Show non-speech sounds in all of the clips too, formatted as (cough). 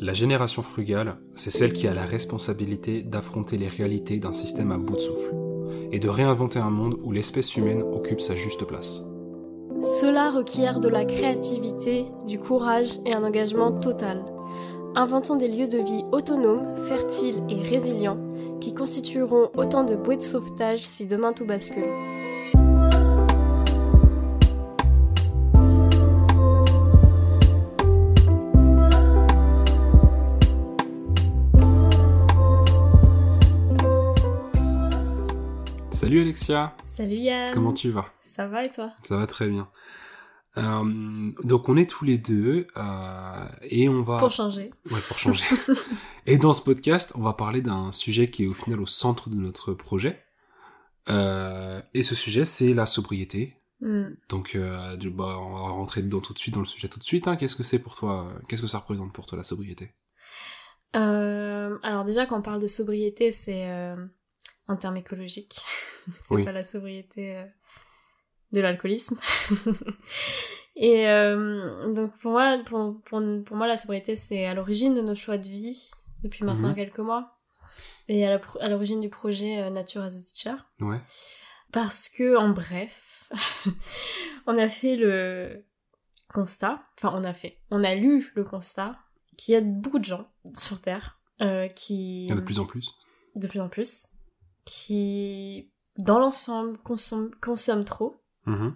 La génération frugale, c'est celle qui a la responsabilité d'affronter les réalités d'un système à bout de souffle, et de réinventer un monde où l'espèce humaine occupe sa juste place. Cela requiert de la créativité, du courage et un engagement total. Inventons des lieux de vie autonomes, fertiles et résilients, qui constitueront autant de bouées de sauvetage si demain tout bascule. Salut Alexia Salut Yann Comment tu vas? Ça va et toi? Ça va très bien. Euh, donc on est tous les deux euh, et on va... Pour changer. Ouais, pour changer. (laughs) et dans ce podcast, on va parler d'un sujet qui est au final au centre de notre projet. Euh, et ce sujet, c'est la sobriété. Hmm. Donc bah, on va rentrer dedans tout de suite, dans le sujet tout de suite. hein. Qu'est-ce que c'est pour toi? Qu'est-ce que ça représente pour toi la sobriété? Alors déjà, quand on parle de sobriété, c'est un terme écologique. (laughs) c'est Oui. pas la sobriété euh, de l'alcoolisme. (laughs) Et euh, donc pour moi, pour, pour, pour moi, la sobriété, c'est à l'origine de nos choix de vie depuis maintenant Mhm. quelques mois. Et à l'origine du projet euh, Nature as a Teacher. Ouais. Parce que, en bref, (laughs) on a fait le constat, enfin on a fait, on a lu le constat qu'il y a beaucoup de gens sur Terre euh, qui, Il y en a de plus en plus. de plus en plus, qui, dans l'ensemble, consomment, consomment trop, Mhm.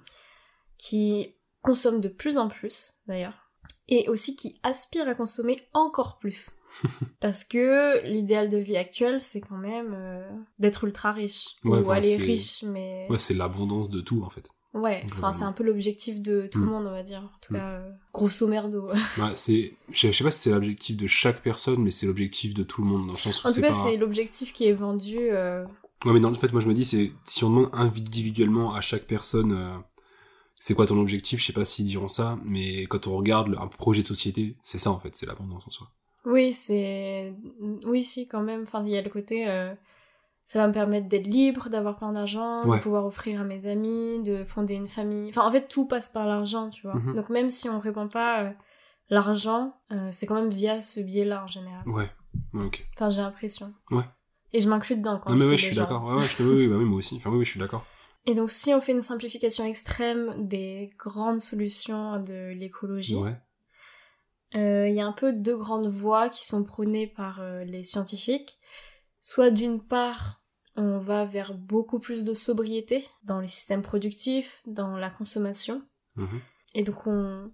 qui consomment de plus en plus, d'ailleurs, et aussi qui aspirent à consommer encore plus. (laughs) Parce que l'idéal de vie actuel, c'est quand même euh, d'être ultra riche. Ouais, ou aller riche, mais... Ouais, c'est l'abondance de tout en fait. Ouais, enfin c'est un peu l'objectif de tout le Mm. monde, on va dire. En tout Mm. cas, euh, grosso merdo. (laughs) Bah, c'est, je sais- pas si c'est l'objectif de chaque personne, mais c'est l'objectif de tout le monde dans le sens où en tout c'est cas, pas. c'est l'objectif qui est vendu. euh, Ouais, mais dans le fait, moi je me dis, c'est si on demande individuellement à chaque personne, euh, c'est quoi ton objectif, je sais pas s'ils diront ça, mais quand on regarde un projet de société, c'est ça en fait, c'est l'abondance en soi. Oui, c'est. Oui, si, quand même. Enfin, il y a le côté. euh, Ça va me permettre d'être libre, d'avoir plein d'argent, Ouais. de pouvoir offrir à mes amis, de fonder une famille. Enfin, en fait, tout passe par l'argent, tu vois. Mhm. Donc, même si on répond pas euh, l'argent, euh, c'est quand même via ce biais-là en général. Ouais, ouais, ok. Enfin, j'ai l'impression. Ouais. Et je m'inclus dedans quand Non mais je ouais, suis d'accord. Ouais, ouais, je, oui, oui, bah oui, moi aussi. Enfin oui, oui, je suis d'accord. Et donc, si on fait une simplification extrême des grandes solutions de l'écologie, Ouais. euh, il y a un peu deux grandes voies qui sont prônées par euh, les scientifiques. Soit d'une part, on va vers beaucoup plus de sobriété dans les systèmes productifs, dans la consommation. Mhm. Et donc, on,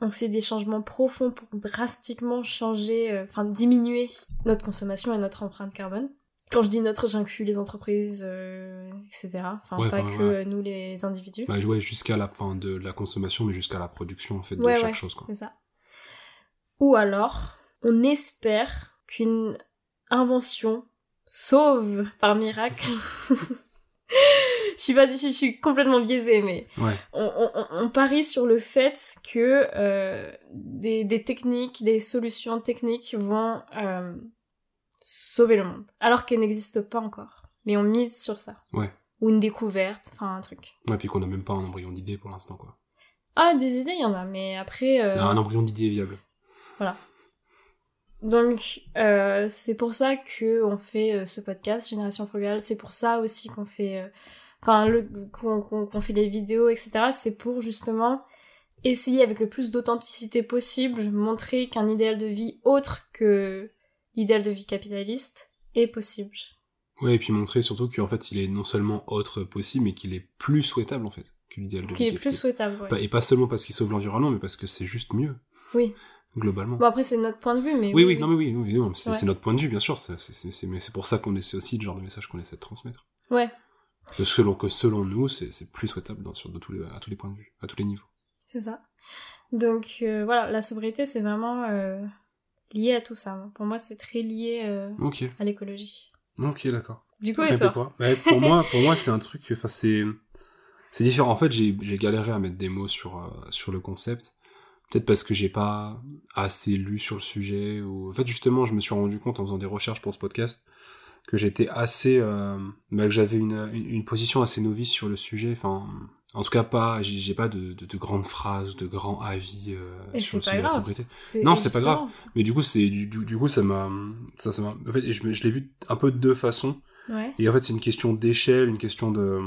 on fait des changements profonds pour drastiquement changer, euh, enfin diminuer notre consommation et notre empreinte carbone. Quand je dis notre, j'inclus les entreprises, euh, etc. Enfin, Ouais, pas enfin, que ouais. euh, nous, les individus. Bah ouais, jusqu'à la fin de la consommation, mais jusqu'à la production en fait de Ouais, chaque chose quoi. C'est ça. Ou alors, on espère qu'une invention sauve par miracle. (laughs) je suis pas, je, je suis complètement biaisée, mais Ouais. on, on- on- on parie sur le fait que euh, des, des techniques, des solutions techniques vont euh, sauver le monde, alors qu'elles n'existent pas encore. Mais on mise sur ça. Ouais. Ou une découverte, enfin un truc. Ouais, puis qu'on a même pas un embryon d'idée pour l'instant quoi. Ah, des idées, il y en a, mais après... euh, Non, un embryon d'idée viable. Donc, euh, c'est pour ça que on fait euh, ce podcast Génération Frugale. C'est pour ça aussi qu'on fait, enfin, qu'on, fait des vidéos, etc. C'est pour justement essayer avec le plus d'authenticité possible, montrer qu'un idéal de vie autre que l'idéal de vie capitaliste est possible. Ouais, et puis montrer surtout qu'en fait, il est non seulement autre possible, mais qu'il est plus souhaitable en fait que l'idéal de vie est plus souhaitable, ouais. Et pas seulement parce qu'il sauve l'environnement, mais parce que c'est juste mieux, Oui. globalement. Bon, après, c'est notre point de vue, mais oui, oui, non, mais oui, oui, c'est Ouais. notre point de vue, bien sûr. mais c'est pour ça qu'on essaie aussi le genre de message qu'on essaie de transmettre. Ouais, Que selon, nous, c'est plus souhaitable dans, sur, de tous les, à tous les points de vue, à tous les niveaux. c'est ça. Donc, euh, voilà, la sobriété, c'est vraiment euh, lié à tout ça. Pour moi, c'est très lié euh, Ok, à l'écologie. ok, d'accord. Du coup, et toi Ouais, pour moi, pour moi, c'est un truc. Enfin, c'est c'est différent. En fait, j'ai j'ai galéré à mettre des mots sur euh, sur le concept. Peut-être parce que j'ai pas assez lu sur le sujet. Ou en fait, justement, je me suis rendu compte en faisant des recherches pour ce podcast que j'étais assez, euh, bah, que j'avais une, une une position assez novice sur le sujet. Enfin, En tout cas, pas, j'ai pas de, de, de grandes phrases, de grands avis euh, Et sur, pas la grave. sobriété. Non, c'est pas justement, Mais du coup, c'est du, du, du coup, ça m'a, ça, ça m'a. En fait, je, je l'ai vu un peu de deux façons. Ouais. Et en fait, c'est une question d'échelle, une question de,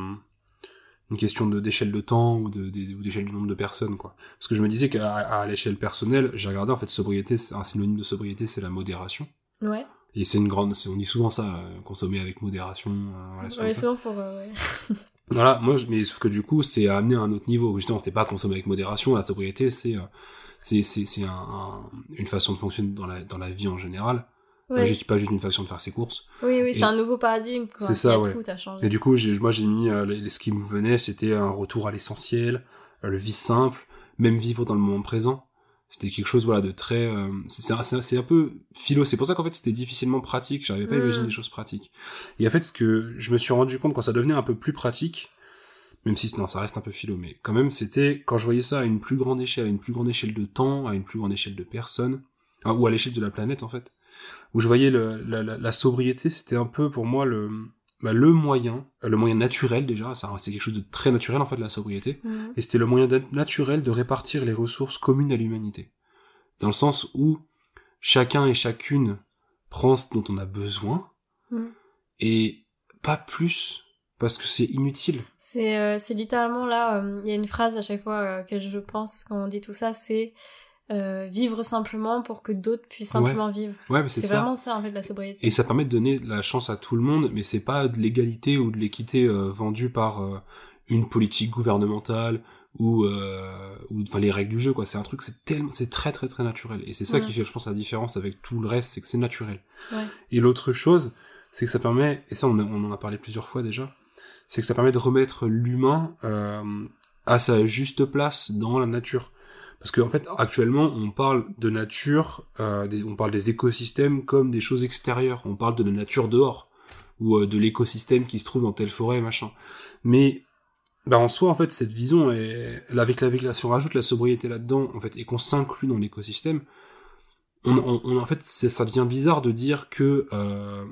une question de d'échelle de temps ou de, d'échelle du nombre de personnes, quoi. Parce que je me disais qu'à à l'échelle personnelle, j'ai regardé en fait sobriété, un synonyme de sobriété, c'est la modération. Ouais. Et c'est une grande, on dit souvent ça, euh, consommer avec modération. euh, voilà, sur Ouais, souvent pour. euh, ouais. (laughs) Voilà, moi, je, mais sauf que du coup, c'est amené à un autre niveau. Justement, c'est pas consommer avec modération. La sobriété, c'est, euh, c'est, c'est, c'est un, un- une façon de fonctionner dans la, dans la vie en général. Pas Ouais. juste, pas juste une façon de faire ses courses. Oui, oui, c'est un nouveau paradigme. C'est ça, ouais. Tout a changé. Et du coup, moi, j'ai mis, euh, les, ce qui me venait, c'était un retour à l'essentiel, euh, le vie simple, même vivre dans le moment présent. C'était quelque chose, voilà, de très, euh, c'est, un- peu philo. C'est pour ça qu'en fait, c'était difficilement pratique. J'arrivais pas à Mm. imaginer des choses pratiques. Et en fait, ce que je me suis rendu compte quand ça devenait un peu plus pratique, même si non, ça reste un peu philo, mais quand même, c'était quand je voyais ça à une plus grande échelle, à une plus grande échelle de temps, à une plus grande échelle de personnes, ou à l'échelle de la planète en fait, où je voyais le, la, la, la sobriété, c'était un peu pour moi le, bah, le moyen, euh, le moyen naturel déjà, c'est quelque chose de très naturel en fait la sobriété, Mhm. et c'était le moyen naturel de répartir les ressources communes à l'humanité, dans le sens où chacun et chacune prend ce dont on a besoin, Mhm. et pas plus parce que c'est inutile. C'est euh, littéralement là, euh, il y a une phrase à chaque fois euh, que je pense quand on dit tout ça, c'est euh, vivre simplement pour que d'autres puissent simplement vivre. Ouais, c'est vraiment ça en fait la sobriété. Et ça permet de donner la chance à tout le monde, mais c'est pas de l'égalité ou de l'équité euh, vendue par euh, une politique gouvernementale ou ou enfin les règles du jeu quoi. C'est un truc, c'est tellement, c'est très très très naturel. Et c'est ça Ouais. qui fait, je pense, la différence avec tout le reste, c'est que c'est naturel. Ouais. Et l'autre chose, c'est que ça permet, et ça on, a- on en a parlé plusieurs fois déjà, c'est que ça permet de remettre l'humain à sa juste place dans la nature. Parce qu'en fait, actuellement, on parle de nature, euh, des- on parle des écosystèmes comme des choses extérieures. On parle de la nature dehors, ou euh, de l'écosystème qui se trouve dans telle forêt, machin. Mais bah, en soi, en fait, cette vision, est, avec, la, avec la, si on rajoute la sobriété là-dedans, en fait, et qu'on s'inclut dans l'écosystème, on, on, on- en fait, ça devient bizarre de dire que euh,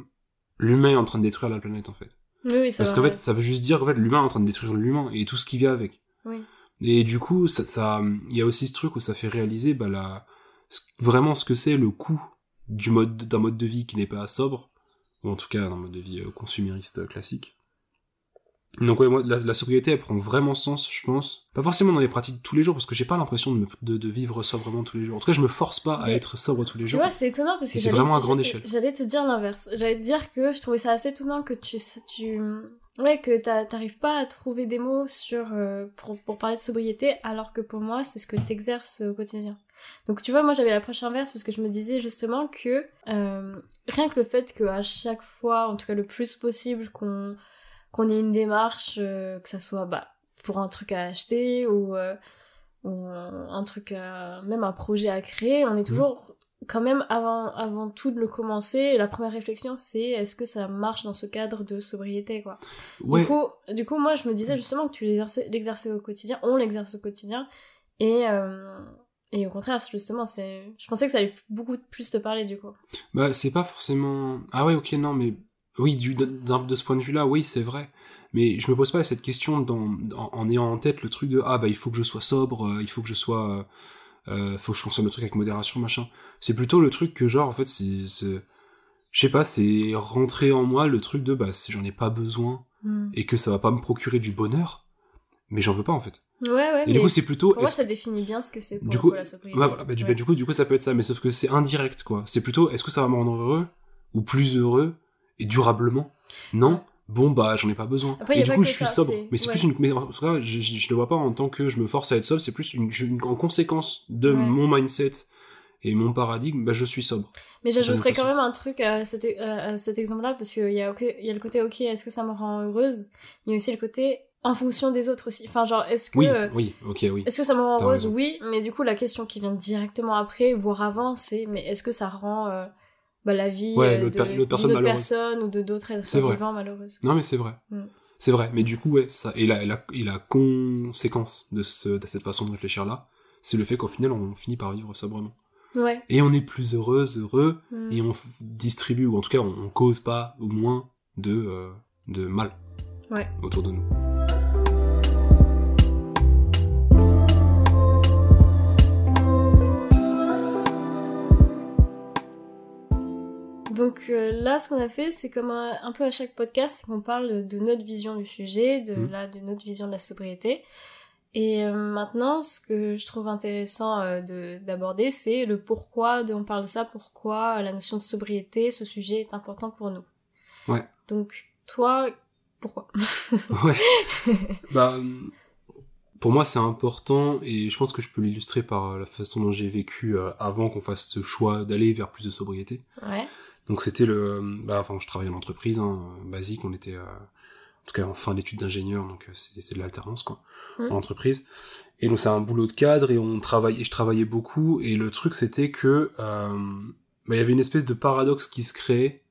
l'humain est en train de détruire la planète, en fait. Oui, oui, ça Parce qu'en fait, ça veut juste dire qu'en fait, l'humain est en train de détruire l'humain et tout ce qui vient avec. Oui. Et du coup, ça, ça, il y a aussi ce truc où ça fait réaliser bah, la, vraiment ce que c'est le coût du mode d'un mode de vie qui n'est pas sobre, ou en tout cas d'un mode de vie euh, consumériste euh, classique. Donc ouais, moi, la, la sobriété, elle prend vraiment sens, je pense. Pas forcément dans les pratiques de tous les jours, parce que j'ai pas l'impression de, me- de, de vivre sobrement tous les jours. En tout cas, je me force pas à être sobre tous les Tu jours. vois, c'est étonnant parce que c'est vraiment à grande échelle. J'allais te dire l'inverse. J'allais te dire que je trouvais ça assez étonnant que tu, tu, ouais, que t'a- t'arrives pas à trouver des mots sur euh, pour, pour parler de sobriété, alors que pour moi, c'est ce que t'exerces au quotidien. Donc tu vois, moi j'avais l'approche inverse parce que je me disais justement que euh, rien que le fait qu'à chaque fois, en tout cas le plus possible, qu'on qu'on ait une démarche, euh, que ça soit bah, pour un truc à acheter ou, euh, ou un un truc, à- même un projet à créer, on est toujours quand même avant, avant tout de le commencer, la première réflexion c'est est-ce que ça marche dans ce cadre de sobriété quoi. Ouais, Du coup, du coup, moi je me disais justement que tu l'exerçais au quotidien, on l'exerce au quotidien et euh, et au contraire, justement c'est je pensais que ça allait beaucoup plus te parler du coup. Bah, c'est pas forcément. Ah ouais, ok, non, mais oui, du, de ce point de vue-là, oui, c'est vrai. Mais je me pose pas cette question dans, en, en ayant en tête le truc de ah bah il faut que je sois sobre, euh, il faut que je sois, euh, euh, faut que je consomme le truc avec modération, machin. C'est plutôt le truc que genre en fait c'est, je sais pas, c'est rentrer en moi le truc de bah si j'en ai pas besoin et que ça va pas me procurer du bonheur, mais j'en veux pas en fait. Ouais ouais. Et mais du coup c'est plutôt pour moi ça définit bien ce que c'est pour, Du coup, la sobriété. Ouais, voilà, bah, du, Ouais. bah, du coup, du coup, ça peut être ça, mais sauf que c'est indirect, quoi. C'est plutôt, est-ce que ça va me rendre heureux, ou plus heureux, et durablement? Non Ouais. Bon, bah, j'en ai pas besoin. Après, et du coup, je suis ça, sobre. Mais c'est ouais. plus une, mais en tout cas, je, je, je le vois pas en tant que je me force à être sobre, c'est plus une, en conséquence de Ouais. mon mindset et mon paradigme, bah, je suis sobre. Mais j'ajouterais quand même un truc à cet, euh, à cet exemple-là, parce qu'il y, a, il y a le côté, ok, est-ce que ça me rend heureuse? Mais il y a aussi le côté en fonction des autres aussi. Enfin, genre, est-ce que, Oui, euh, oui, ok, oui. est-ce que ça me rend heureuse? raison. Oui, mais du coup, la question qui vient directement après, voire avant, c'est, mais est-ce que ça rend euh, bah, la vie Ouais, euh, de- per- personne d'une autre malheureuse. personne ou de d'autres êtres vivants malheureuses Non, mais c'est vrai. Mm. C'est vrai. Mais du coup, ouais, ça, et la, et la, et la conséquence de, ce, de cette façon de réfléchir là, c'est le fait qu'au final, on finit par vivre sobrement. Ouais. Et on est plus heureuse, heureux, Mm. et on distribue, ou en tout cas on, on cause pas au moins de, euh, de mal Ouais. autour de nous. Donc euh, là, ce qu'on a fait, c'est comme un, un peu à chaque podcast, c'est qu'on parle de notre vision du sujet, de, Mhm. là, de notre vision de la sobriété. Et euh, maintenant, ce que je trouve intéressant euh, de- d'aborder, c'est le pourquoi de, on parle de ça, pourquoi la notion de sobriété, ce sujet est important pour nous. Ouais. Donc, toi, pourquoi? (laughs) Ouais. bah, pour moi, c'est important et je pense que je peux l'illustrer par la façon dont j'ai vécu euh, avant qu'on fasse ce choix d'aller vers plus de sobriété. Ouais. Donc c'était le, bah, enfin, je travaillais en entreprise, hein, basique, on était, euh, en tout cas en fin d'études d'ingénieur, donc euh, c'est c'est de l'alternance quoi, en entreprise. Et donc c'est un boulot de cadre et on travaillait, je travaillais beaucoup et le truc c'était que, euh, bah, il y avait une espèce de paradoxe qui se créait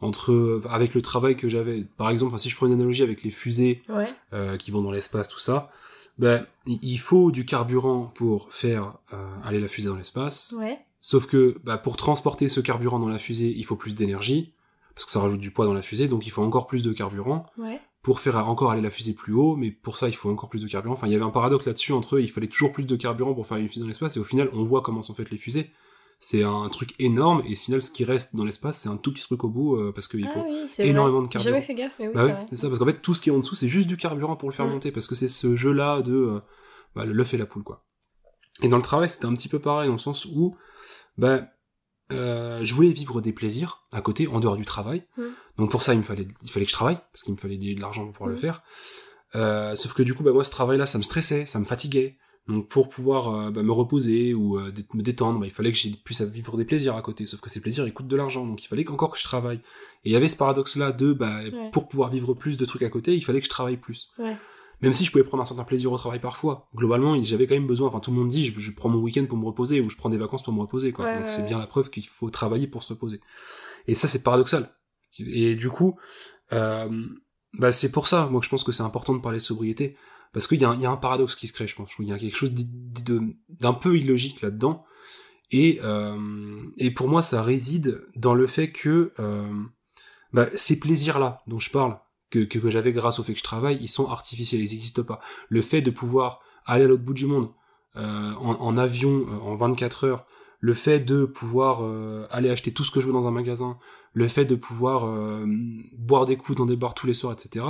entre avec le travail que j'avais. Par exemple, enfin, si je prends une analogie avec les fusées Ouais. euh, qui vont dans l'espace, tout ça, ben il il faut du carburant pour faire euh, aller la fusée dans l'espace. Ouais. Sauf que bah, pour transporter ce carburant dans la fusée, il faut plus d'énergie parce que ça rajoute du poids dans la fusée, donc il faut encore plus de carburant Ouais. pour faire encore aller la fusée plus haut, mais pour ça il faut encore plus de carburant. Enfin, il y avait un paradoxe là-dessus entre eux, il fallait toujours plus de carburant pour faire une fusée dans l'espace, et au final on voit comment sont faites les fusées. C'est un truc énorme, et au final ce qui reste dans l'espace c'est un tout petit truc au bout, euh, parce qu'il Ah faut oui, énormément vrai. de carburant. Jamais fait gaffe, mais oui, bah c'est ouais, vrai. c'est ça, parce qu'en fait, tout ce qui est en dessous, c'est juste du carburant pour le faire Mm. monter, parce que c'est ce jeu-là de euh, bah, l'œuf et la poule, quoi. Et dans le travail, c'était un petit peu pareil, dans le sens où bah, euh, je voulais vivre des plaisirs à côté, en dehors du travail. Mm. Donc pour ça, il me fallait, il fallait que je travaille, parce qu'il me fallait de l'argent pour pouvoir le Mm. faire. Euh, sauf que du coup, bah, moi, ce travail-là, ça me stressait, ça me fatiguait. Donc pour pouvoir euh, bah, me reposer ou euh, me détendre, bah, il fallait que j'ai puisse vivre des plaisirs à côté. Sauf que ces plaisirs, ils coûtent de l'argent, donc il fallait encore que je travaille. Et il y avait ce paradoxe-là de, bah, Ouais. pour pouvoir vivre plus de trucs à côté, il fallait que je travaille plus. Ouais. Même si je pouvais prendre un certain plaisir au travail parfois, globalement, j'avais quand même besoin. Enfin, tout le monde dit, je, je prends mon week-end pour me reposer ou je prends des vacances pour me reposer, quoi. Ouais, donc ouais, c'est bien la preuve qu'il faut travailler pour se reposer. Et ça, c'est paradoxal. Et du coup, euh, bah, c'est pour ça, moi, que je pense que c'est important de parler de sobriété. Parce qu'il y, a un- il y a un paradoxe qui se crée, je pense. Il y a quelque chose d'un peu illogique là-dedans. Et, euh, et pour moi, ça réside dans le fait que euh, bah, ces plaisirs-là dont je parle, que, que, que j'avais grâce au fait que je travaille, ils sont artificiels, ils n'existent pas. Le fait de pouvoir aller à l'autre bout du monde euh, en, en avion euh, en 24 heures, le fait de pouvoir euh, aller acheter tout ce que je veux dans un magasin, le fait de pouvoir euh, boire des coups dans des bars tous les soirs, etc.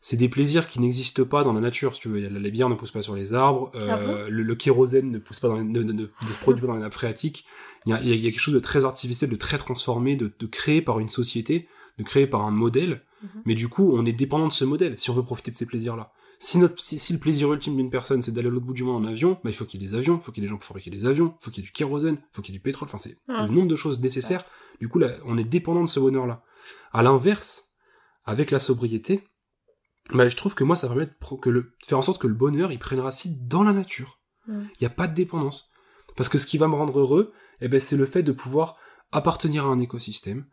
C'est des plaisirs qui n'existent pas dans la nature, si tu veux. La bière ne pousse pas sur les arbres, Ah bon? le, le kérosène ne pousse pas dans les, ne, ne- ne- ne se produit pas dans les nappes phréatiques. Il y, a, il y a- il y a quelque chose de très artificiel, de très transformé, de, de créé par une société, de créé par un modèle. Mhm. Mais du coup, on est dépendant de ce modèle si on veut profiter de ces plaisirs-là. Si, notre, si, si le plaisir ultime d'une personne c'est d'aller à l'autre bout du monde en avion, bah, il faut qu'il y ait des avions, il faut qu'il y ait des gens pour fabriquer des avions, il faut qu'il y ait du kérosène, il faut qu'il y ait du pétrole, enfin c'est le nombre de choses nécessaires. Du coup, là, on est dépendant de ce bonheur-là. À l'inverse, avec la sobriété, bah, je trouve que moi ça permet de, pro- que le, de faire en sorte que le bonheur il prenne racine dans la nature. Il n'y a pas de dépendance. Parce que ce qui va me rendre heureux, eh ben, c'est le fait de pouvoir appartenir à un écosystème,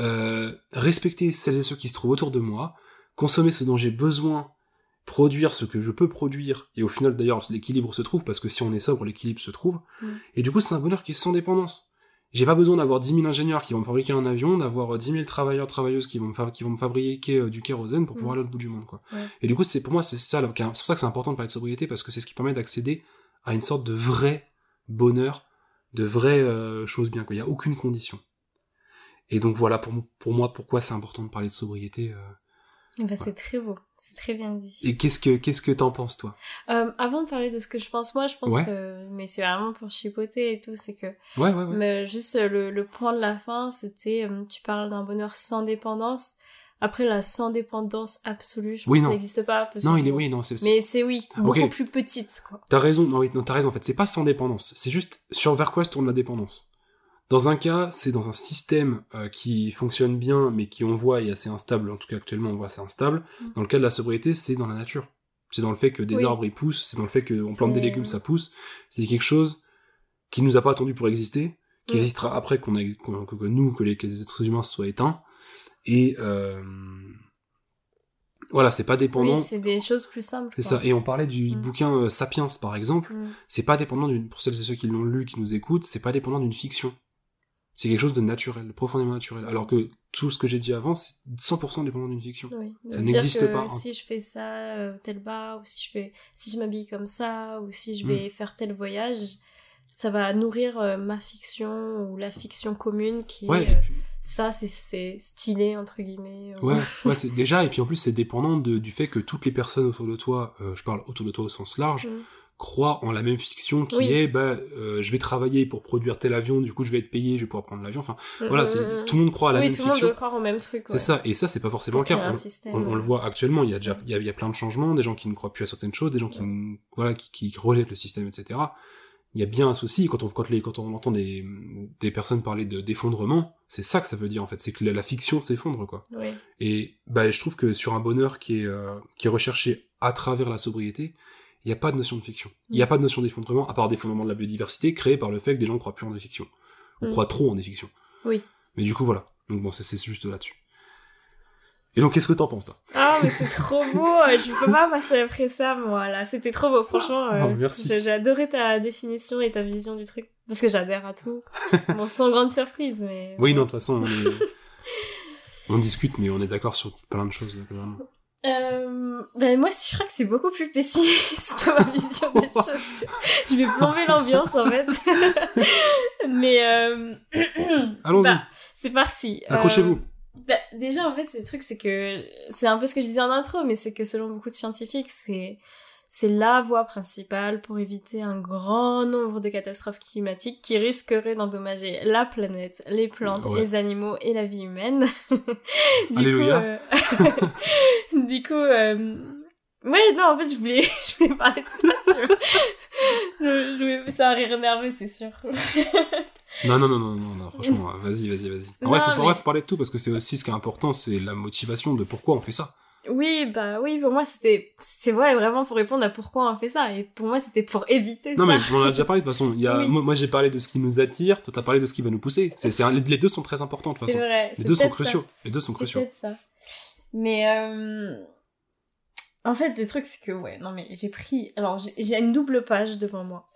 euh, respecter celles et ceux qui se trouvent autour de moi, consommer ce dont j'ai besoin, produire ce que je peux produire, et au final d'ailleurs l'équilibre se trouve, parce que si on est sobre, l'équilibre se trouve, Mm. et du coup c'est un bonheur qui est sans dépendance. J'ai pas besoin d'avoir 10 000 ingénieurs qui vont me fabriquer un avion, d'avoir euh, 10 000 travailleurs, travailleuses qui vont me, qui vont me fabriquer euh, du kérosène pour Mm. pouvoir aller l'autre bout du monde, quoi. Ouais. Et du coup, c'est pour moi, c'est ça, c'est pour ça que c'est important de parler de sobriété, parce que c'est ce qui permet d'accéder à une sorte de vrai bonheur, de vraies euh, choses bien, quoi. Il y a aucune condition. Et donc voilà, pour, pour moi, pourquoi c'est important de parler de sobriété. euh. Ben, c'est très beau, c'est très bien dit. Et qu'est-ce que qu'est-ce que t'en penses, toi? Euh, avant de parler de ce que je pense, moi, je pense, Ouais. euh, mais c'est vraiment pour chipoter et tout, c'est que, Ouais, ouais, ouais. mais juste euh, le, le point de la fin, c'était, tu parles d'un bonheur sans dépendance. Après, la sans dépendance absolue, je pense Oui, que ça n'existe pas. parce Non, que- il est, oui, non, c'est, Mais c'est oui, Ah, beaucoup plus petite, quoi. T'as raison, non, oui, non, t'as raison, en fait, c'est pas sans dépendance, c'est juste sur vers quoi se tourne la dépendance. Dans un cas, c'est dans un système euh, qui fonctionne bien, mais qui on voit est assez instable, en tout cas actuellement on voit c'est instable. Mm. Dans le cas de la sobriété, c'est dans la nature. C'est dans le fait que des Oui. arbres ils poussent, c'est dans le fait qu'on plante des légumes, ça pousse. C'est quelque chose qui nous a pas attendu pour exister, qui Mm. existera après qu'on a, qu'on- que, que nous, que les, que les êtres humains soient éteints. Et euh, voilà, c'est pas dépendant. Oui, c'est des choses plus simples. c'est ça. Et on parlait du Mm. bouquin euh, Sapiens, par exemple c'est pas dépendant d'une pour celles et ceux qui l'ont lu qui nous écoutent c'est pas dépendant d'une fiction c'est quelque chose de naturel profondément naturel alors que tout ce que j'ai dit avant c'est 100% dépendant d'une fiction Oui, Ça n'existe pas, hein. Si je fais ça, euh, tel bar, ou si je fais, si je m'habille comme ça, ou si je Mm. vais faire tel voyage, ça va nourrir euh, ma fiction ou la fiction commune qui Ouais, est euh, puis- ça c'est c'est stylé entre guillemets. Ouais, (laughs) ouais, c'est déjà, et puis en plus, c'est dépendant de- du fait que toutes les personnes autour de toi, euh, je parle autour de toi au sens large, Mm. Croient en la même fiction qui Oui. est, bah, euh, je vais travailler pour produire tel avion, du coup, je vais être payé, je vais pouvoir prendre l'avion. Enfin, voilà, Mm, c'est, mm, mm. tout le monde croit à la oui, même tout le monde fiction. doit croire au même truc. C'est ouais. ça, et ça, c'est pas forcément le cas. On- système, on, on le voit actuellement, il y a déjà, il y a, il y a plein de changements, des gens qui ne croient plus à certaines choses, des gens qui, voilà, qui, qui rejettent le système, etc. Il y a bien un souci quand on, quand les, quand on entend des, des personnes parler de, d'effondrement, c'est ça que ça veut dire, en fait. C'est que la, la fiction s'effondre, quoi. Oui. Et, bah, je trouve que sur un bonheur qui est, euh, qui est recherché à travers la sobriété, il n'y a pas de notion de fiction. Il n'y a Mm. pas de notion d'effondrement, à part d'effondrement de la biodiversité, créé par le fait que des gens ne croient plus en des fictions. On Mm. croit trop en des fictions. Oui. Mais du coup, voilà. Donc bon, c'est juste là-dessus. Et donc, qu'est-ce que t'en penses, toi? Ah, mais c'est trop beau! Je peux pas passer après ça, moi, là. C'était trop beau, franchement. euh, Oh, merci. J'ai j'ai adoré ta définition et ta vision du truc. Parce que j'adhère à tout. (laughs) bon, sans grande surprise, mais. Oui, non, de toute façon, on, est- (laughs) on discute, mais on est d'accord sur plein de choses. vraiment. Euh, ben moi, je crois que c'est beaucoup plus pessimiste ma vision des (laughs) choses. Je vais plomber l'ambiance, en fait. (laughs) mais. Euh... (clears throat) Allons-y, bah, c'est parti. Euh, accrochez-vous. Bah, déjà, en fait, ce truc, c'est que c'est un peu ce que je disais en intro, mais c'est que selon beaucoup de scientifiques, c'est c'est la voie principale pour éviter un grand nombre de catastrophes climatiques qui risqueraient d'endommager la planète, les plantes, Ouais. les animaux et la vie humaine. (laughs) du Alléluia. coup, euh, (laughs) du coup, euh, ouais, non, en fait, je voulais, (laughs) je voulais parler de ça. Tu vois. Je- je voulais- Ça un rire nerveux, c'est sûr. Non, non, non, non, non, non, franchement, vas-y, vas-y, vas-y. En vrai, faut parler de tout, parce que c'est aussi ce qui est important, c'est la motivation de pourquoi on fait ça. Oui, bah oui, pour moi c'était, c'est vrai vraiment pour répondre à pourquoi on fait ça. Et pour moi c'était pour éviter Non, ça. mais on en a déjà parlé, de toute façon. Il y a, Oui. Moi, moi, j'ai parlé de ce qui nous attire, toi, t'as parlé de ce qui va nous pousser. C'est, les, deux sont très importants, de toute façon. vrai. Les deux sont ça. cruciaux. Les deux sont cruciaux. ça. Mais euh... en fait, le truc c'est que ouais, non mais j'ai pris, alors j'ai une double page devant moi.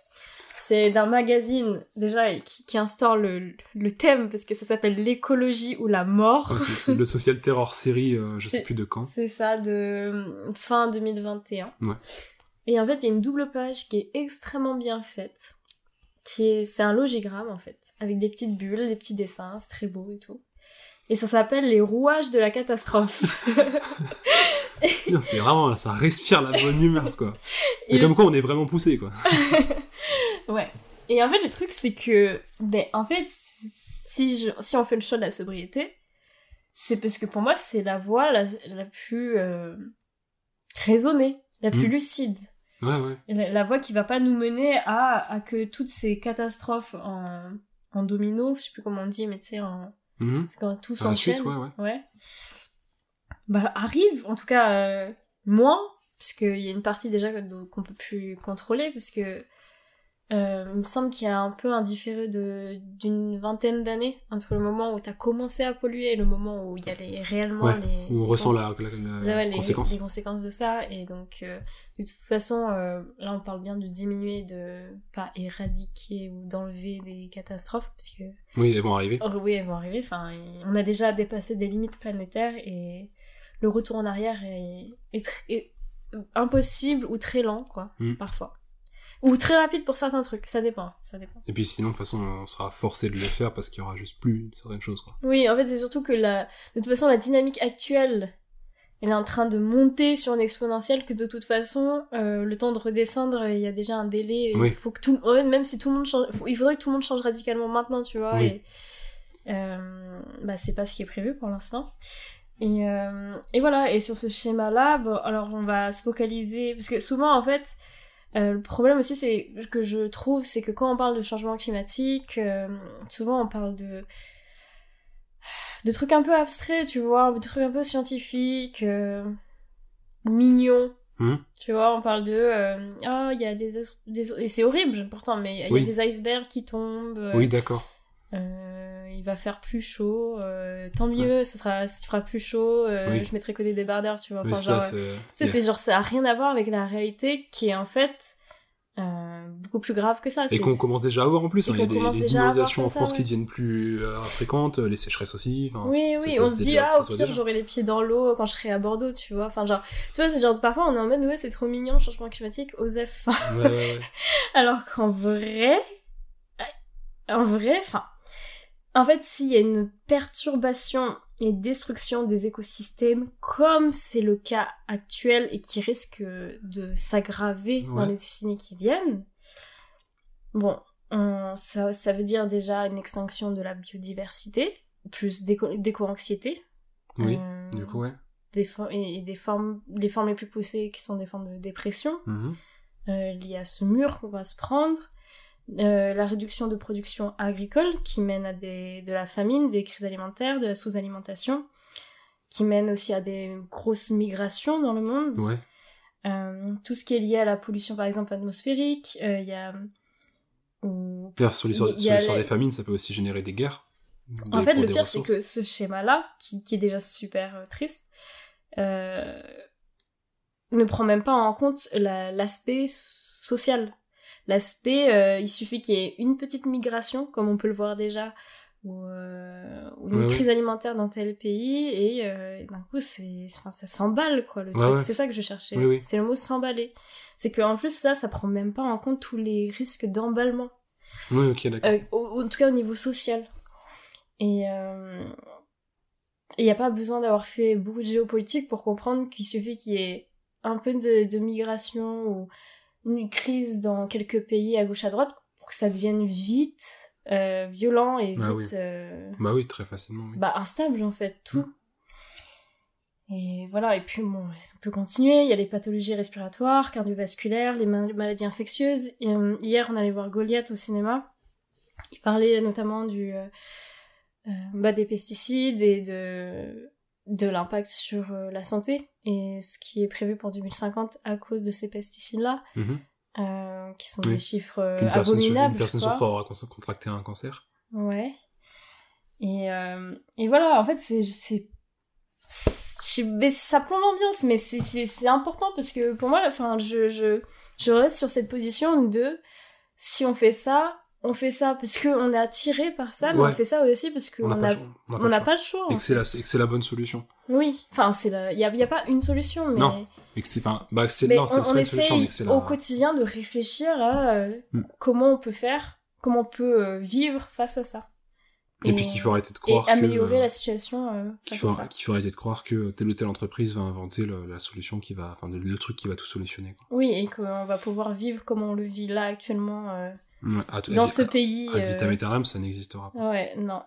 C'est d'un magazine déjà qui, qui instaure le, le thème parce que ça s'appelle l'écologie ou la mort. Ouais, c'est, le social terror série, euh, je sais plus de quand. C'est ça, de euh, fin 2021. Ouais. Et en fait, il y a une double page qui est extrêmement bien faite. Qui est, c'est un logigramme en fait, avec des petites bulles, des petits dessins, c'est très beau et tout. Et ça s'appelle les rouages de la catastrophe. (laughs) Non, c'est vraiment, ça respire la bonne humeur, quoi. Et le- comme quoi, on est vraiment poussé, quoi. (laughs) ouais. Et en fait, le truc c'est que, ben, en fait, si, je, si on fait le choix de la sobriété, c'est parce que pour moi c'est la voie la, la plus euh, raisonnée, la plus Mm. lucide. Ouais, ouais. La, la voie qui va pas nous mener à, à que toutes ces catastrophes en, en domino, je sais plus comment on dit, mais tu sais, en... Mhm. c'est quand tout s'enchaîne. ouais, ouais. Bah, arrive, en tout cas, euh, moins, parce qu'il y a une partie déjà qu'on peut plus contrôler, parce que euh, il me semble qu'il y a un peu un différé d'une vingtaine d'années entre le moment où t'as commencé à polluer et le moment où il y a les, réellement Ouais, les... Où on les ressent la, la, la Ouais, conséquence. les conséquences de ça et donc euh, de toute façon euh, là on parle bien de diminuer de pas éradiquer ou d'enlever des catastrophes parce que Oui, elles vont arriver. oh, oui elles vont arriver enfin on a déjà dépassé des limites planétaires et le retour en arrière est, est, tr- est impossible ou très lent quoi Mm. parfois ou très rapide pour certains trucs ça dépend ça dépend Et puis sinon, de toute façon, on sera forcé de le faire parce qu'il y aura juste plus certaines choses, quoi. Oui, en fait, c'est surtout que la... de toute façon, la dynamique actuelle, elle est en train de monter sur une exponentielle que de toute façon, euh, le temps de redescendre, il y a déjà un délai. Oui. Il faut que tout, même si tout le monde change, il faudrait que tout le monde change radicalement maintenant, tu vois. Oui. Et euh, bah, c'est pas ce qui est prévu pour l'instant. Et, euh, et voilà. Et sur ce schéma-là, bon, alors on va se focaliser parce que souvent, en fait. Euh, le problème aussi, c'est que je trouve, c'est que quand on parle de changement climatique, euh, souvent on parle de de trucs un peu abstraits, tu vois, de trucs un peu scientifiques, mignons. Mhm. Tu vois, on parle de ah il y a des, et c'est horrible pourtant, mais il y Oui. a des icebergs qui tombent. Oui, d'accord. Euh, il va faire plus chaud, euh, tant mieux, ça sera, ça fera plus chaud. euh, Oui. Je mettrai que des débardeurs, tu vois. Enfin, ça, genre, c'est... tu sais, c'est genre ça a rien à voir avec la réalité qui est en fait beaucoup plus grave que ça. Et C'est- qu'on commence déjà à voir en plus. Hein. Il y a des, voir inondations en ça, France ouais. qui deviennent plus fréquentes, les sécheresses aussi. enfin, Oui, oui, ça on se dit, ah, au pire, déjà. j'aurai les pieds dans l'eau quand je serai à Bordeaux, tu vois. Enfin, genre, tu vois, c'est genre, parfois, on est en mode, ouais, c'est trop mignon, changement climatique, Osef. Ouais, ouais, ouais. (laughs) Alors qu'en vrai, en vrai, enfin, en fait, s'il y a une perturbation et destruction des écosystèmes, comme c'est le cas actuel et qui risque de s'aggraver dans les décennies qui viennent, bon, on- ça, ça veut dire déjà une extinction de la biodiversité, plus d'éco- d'éco-anxiété. Oui, Euh, du coup, ouais. des for- et, et des formes, les formes les plus poussées qui sont des formes de dépression Mhm. euh, liées à ce mur qu'on va se prendre, euh, la réduction de production agricole qui mène à des, de la famine, des crises alimentaires, de la sous-alimentation, qui mène aussi à des grosses migrations dans le monde. Ouais. Euh, tout ce qui est lié à la pollution par exemple atmosphérique, euh, il y a... ou- D'ailleurs, sur l'histoire les- des famines, ça peut aussi générer des guerres. En fait, le pire, c'est que ce schéma-là, qui, qui est déjà super triste, ne prend même pas en compte la- l'aspect social. L'aspect, euh, il suffit qu'il y ait une petite migration, comme on peut le voir déjà, ou, euh, ou une Ouais, ouais. crise alimentaire dans tel pays, et, euh, et d'un coup, c'est, enfin, ça s'emballe, quoi, le Ouais, truc. C'est ça que je cherchais. Oui. C'est le mot s'emballer. C'est qu'en plus, ça, ça prend même pas en compte tous les risques d'emballement. Oui, ok, d'accord. En tout cas au niveau social. Et il n'y a pas besoin d'avoir fait beaucoup de géopolitique pour comprendre qu'il suffit qu'il y ait un peu de, de migration ou une crise dans quelques pays à gauche à droite pour que ça devienne vite euh, violent et vite Bah oui. euh, Bah oui, très facilement, oui. bah, instable en fait, tout. Et voilà, et puis bon, on peut continuer, il y a les pathologies respiratoires, cardiovasculaires, les ma- maladies infectieuses. Et, euh, hier, on allait voir Goliath au cinéma. Il parlait notamment du, bah, des pesticides et de, de l'impact sur euh, la santé et ce qui est prévu pour 2050 à cause de ces pesticides-là, Mhm. euh, qui sont Oui. des chiffres euh, Une personne, sur, abominables. une personne sur trois aura con- contracté un cancer. Ouais. Et, euh, et voilà, en fait, c'est. ça plombe l'ambiance, mais c'est important parce que pour moi, enfin, je, je, je reste sur cette position de si on fait ça, on fait ça parce qu'on est attiré par ça, mais Ouais. on fait ça aussi parce qu'on On n'a pas, a, le choix. on choix. pas le choix. Et que c'est la, la bonne solution. Oui, enfin, il n'y a, y a pas une solution, mais, Non, Et que c'est, enfin, bah, que c'est, mais non, on, pas mais essaye au quotidien de réfléchir à euh, Mm. comment on peut faire, comment on peut euh, vivre face à ça. Et puis qu'il faut arrêter de croire et améliorer que, euh, la situation euh, qu'il face faut, à ça. qu'il faut arrêter de croire que telle ou telle entreprise va inventer le- la solution qui va, enfin, le, le truc qui va tout solutionner, quoi. Oui, et qu'on va pouvoir vivre comme on le vit là actuellement euh, dans ce pays. ad euh, vitam aeternam, ça n'existera pas. Ouais, non.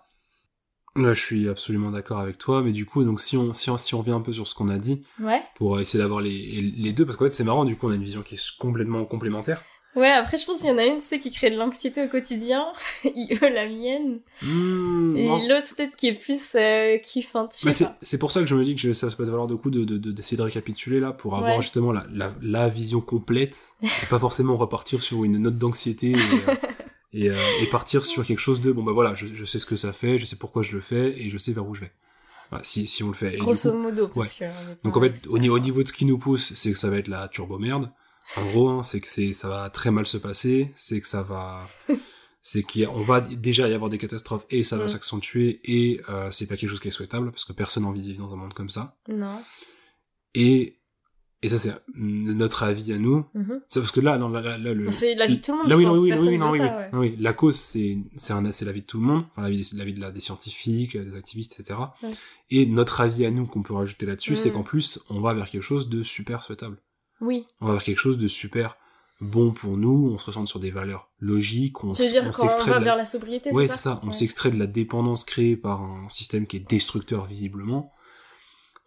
Là, je suis absolument d'accord avec toi, mais du coup, donc si on, si on, si on revient un peu sur ce qu'on a dit, Ouais. pour essayer d'avoir les, les deux, parce qu'en fait, c'est marrant, du coup, on a une vision qui est complètement complémentaire. Ouais, après, je pense qu'il y en a une, tu sais, qui crée de l'anxiété au quotidien, (laughs) la mienne, Mmh, et l'autre, peut-être, qui est plus euh, kiffante, je Mais sais c'est pas. c'est pour ça que je me dis que je- ça peut valoir de coup d'essayer de, de, de récapituler là pour avoir Ouais. justement la, la, la vision complète et pas forcément repartir sur une note d'anxiété et, euh, (laughs) et, euh, et partir sur quelque chose de bon bah voilà je, je sais ce que ça fait je sais pourquoi je le fais et je sais vers où je vais. Voilà, si, si on le fait. Et Grosso coup, modo, parce que... donc en fait au, au niveau de ce qui nous pousse c'est que ça va être la turbo merde en gros hein, c'est que ça va très mal se passer c'est que ça va (laughs) c'est qu'on va déjà y avoir des catastrophes et ça va Mm. s'accentuer et euh, c'est pas quelque chose qui est souhaitable parce que personne n'a envie de vivre dans un monde comme ça Non. et et ça c'est notre avis à nous Mhm. c'est parce que là non là, là, là, le C'est la vie de tout le monde, là je oui pense. oui oui non oui, ça, oui. ouais. Non, oui la cause c'est c'est un c'est la vie de tout le monde enfin la vie des, la vie de la, des scientifiques des activistes etc Ouais. et notre avis à nous qu'on peut rajouter là-dessus c'est Mm. qu'en plus on va vers quelque chose de super souhaitable Oui. on va vers quelque chose de super bon pour nous on se ressent sur des valeurs logiques on, Tu veux s- dire on quand on s'extrait va de la- vers la sobriété, Ouais, c'est c'est ça ça. On Ouais. s'extrait de la dépendance créée par un système qui est destructeur visiblement.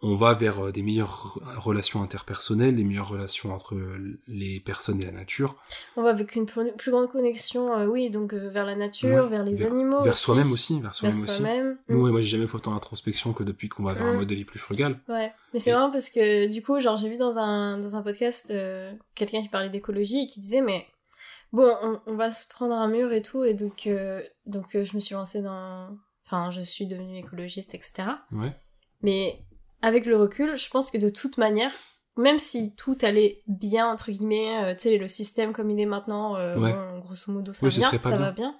On va vers euh, des meilleures relations interpersonnelles, des meilleures relations entre euh, les personnes et la nature, On va avec une plus grande connexion, euh, oui, donc euh, vers la nature, Ouais, vers les vers- animaux vers soi-même aussi, vers soi-même aussi. soi-même. Nous, Mm. ouais, moi, j'ai jamais fait autant d'introspection que depuis qu'on va vers un Mm. mode de vie plus frugal. Ouais, mais c'est Et- marrant parce que du coup, genre j'ai vu dans un dans un podcast euh, quelqu'un qui parlait d'écologie et qui disait mais bon, on, on va se prendre un mur et tout et donc donc je me suis lancée dans enfin, je suis devenue écologiste etc. Ouais. Mais avec le recul, je pense que de toute manière, même si tout allait bien entre guillemets, euh, tu sais le système comme il est maintenant, euh, Ouais. bon, grosso modo ça Oui, pas ça bien. va bien.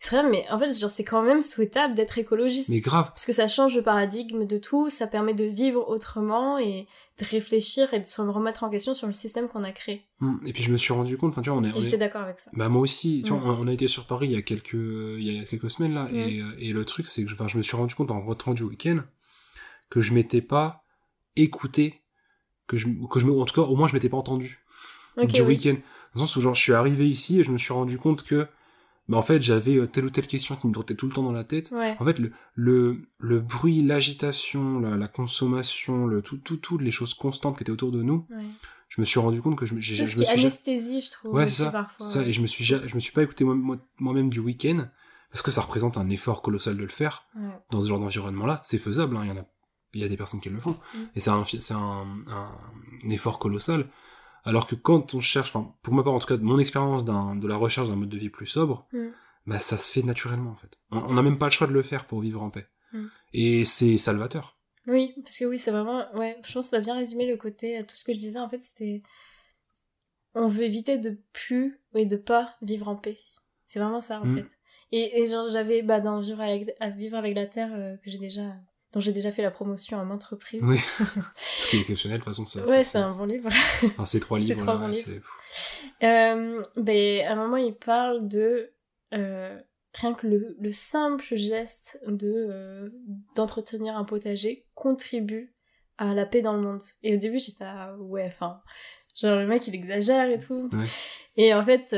Il serait mais en fait, genre, c'est quand même souhaitable d'être écologiste. Mais grave. Parce que ça change le paradigme de tout, ça permet de vivre autrement et de réfléchir et de se remettre en question sur le système qu'on a créé. Mm. Et puis je me suis rendu compte, enfin tu vois, on est. j'étais d'accord avec ça. Bah moi aussi, tu vois, Mm. on a été sur Paris il y a quelques, il y a quelques semaines là, Mm. et, euh, et le truc c'est que je, enfin, je me suis rendu compte en rentrant du week-end que je m'étais pas écouté, que je, que je, me- en tout cas au moins je m'étais pas entendu du oui. week-end. Dans le sens où genre je suis arrivé ici et je me suis rendu compte que, bah en fait j'avais euh, telle ou telle question qui me trottait tout le temps dans la tête. Ouais. En fait le, le, le bruit, l'agitation, la, la consommation, le tout, tout, tout, les choses constantes qui étaient autour de nous, ouais. je me suis rendu compte que je, j'ai- je ce me suis anesthésie, je trouve. Ouais, ça. Parfois, ça, ouais. et je me suis je me suis pas écouté moi- moi- moi-même du week-end parce que ça représente un effort colossal de le faire Ouais. dans ce genre d'environnement-là. C'est faisable, hein, il y en a, il y a des personnes qui le font, Mm. et c'est un, c'est un, un effort colossal. Alors que quand on cherche, enfin, pour ma part en tout cas, de mon expérience d'un, de la recherche d'un mode de vie plus sobre, Mm. bah ça se fait naturellement en fait. On n'a même pas le choix de le faire pour vivre en paix. Mm. Et c'est salvateur. Oui, parce que oui, c'est vraiment. Ouais, je pense que ça a bien résumé le côté. euh, Tout ce que je disais, en fait, c'était. On veut éviter de plus et de pas vivre en paix. C'est vraiment ça, en fait. Et, et genre, j'avais, bah, dans Vivre avec, à vivre avec la Terre, euh, que j'ai déjà. Dont j'ai déjà fait la promotion à maintes reprises. Oui. (laughs) Ce qui est exceptionnel de toute façon. Ça, Ouais, c'est un bon livre. (laughs) enfin, ces trois c'est livres. trois là, bons livres. Euh, ben, à un moment, il parle de euh, rien que le, le simple geste de euh, d'entretenir un potager contribue à la paix dans le monde. Et au début, j'étais ah, ouais, enfin, genre le mec il exagère et tout. Ouais. Et en fait,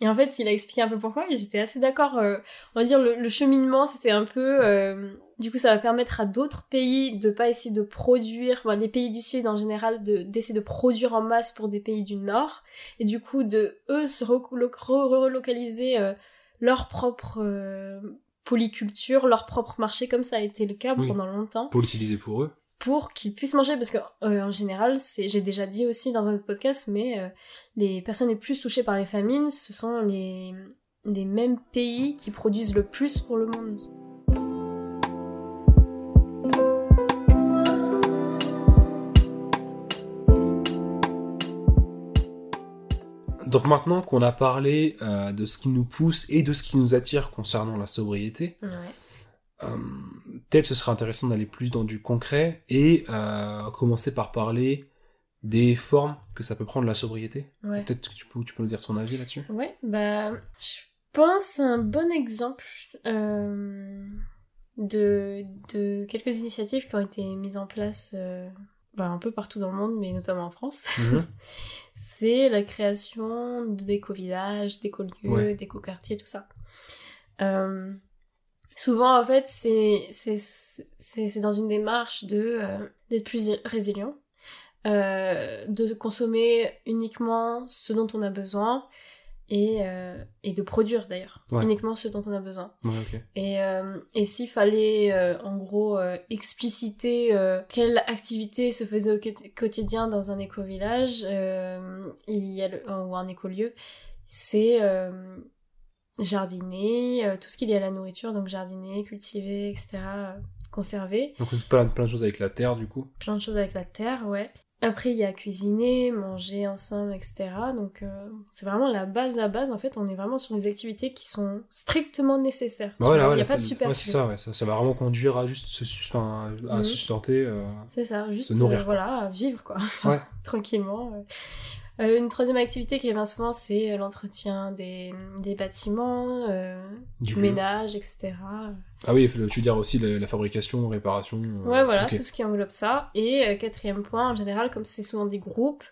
et en fait, il a expliqué un peu pourquoi. Et j'étais assez d'accord. euh, on va dire le, le cheminement, c'était un peu. euh, du coup, ça va permettre à d'autres pays de pas essayer de produire, enfin, les pays du Sud en général, de d'essayer de produire en masse pour des pays du Nord, et du coup de eux se relocaliser euh, leur propre euh, polyculture, leur propre marché, comme ça a été le cas Oui. pendant longtemps, Pour l'utiliser pour eux. Pour qu'ils puissent manger, parce que euh, en général, c'est, j'ai déjà dit aussi dans un autre podcast, mais euh, les personnes les plus touchées par les famines, ce sont les les mêmes pays qui produisent le plus pour le monde. Donc maintenant qu'on a parlé euh, de ce qui nous pousse et de ce qui nous attire concernant la sobriété, Ouais. Peut-être ce serait intéressant d'aller plus dans du concret et euh, commencer par parler des formes que ça peut prendre la sobriété. Ouais. Peut-être que tu peux, tu peux nous dire ton avis là-dessus Ouais, bah, je pense un bon exemple euh, de, de quelques initiatives qui ont été mises en place euh, bah, un peu partout dans le monde, mais notamment en France. Mhm. (laughs) C'est la création d'éco-villages, d'éco-lieux, Ouais. d'éco-quartiers, tout ça. Euh, souvent, en fait, c'est c'est c'est c'est dans une démarche de euh, d'être plus résilient, euh, de consommer uniquement ce dont on a besoin et, euh, et de produire d'ailleurs Ouais. uniquement ce dont on a besoin. Ouais. Et, euh, et s'il fallait euh, en gros expliciter quelle activité se faisait au quoti- quotidien dans un éco-village il y a le- ou un écolieu, c'est jardiner, euh, tout ce qui est lié à la nourriture, donc jardiner, cultiver, etc., euh, conserver, Donc plein, plein de choses avec la terre du coup. plein de choses avec la terre, ouais. Après, il y a cuisiner, manger ensemble, etc. Donc, euh, c'est vraiment la base, la base. En fait, on est vraiment sur des activités qui sont strictement nécessaires. Bah ouais, il n'y a là, pas de superflu. ouais, c'est ça, ça, ça va vraiment conduire à juste se, enfin, à Mhm. se sustenter. euh, C'est ça, juste Se nourrir, euh, voilà, à vivre quoi, Ouais. (laughs) tranquillement. Euh, une troisième activité qui revient souvent, c'est euh, l'entretien des, des bâtiments, euh, du, lieu. ménage, etc. Ah oui, tu veux dire aussi la, la fabrication, réparation. Ouais, voilà, tout ce qui englobe ça. Et quatrième point, en général, comme c'est souvent des groupes,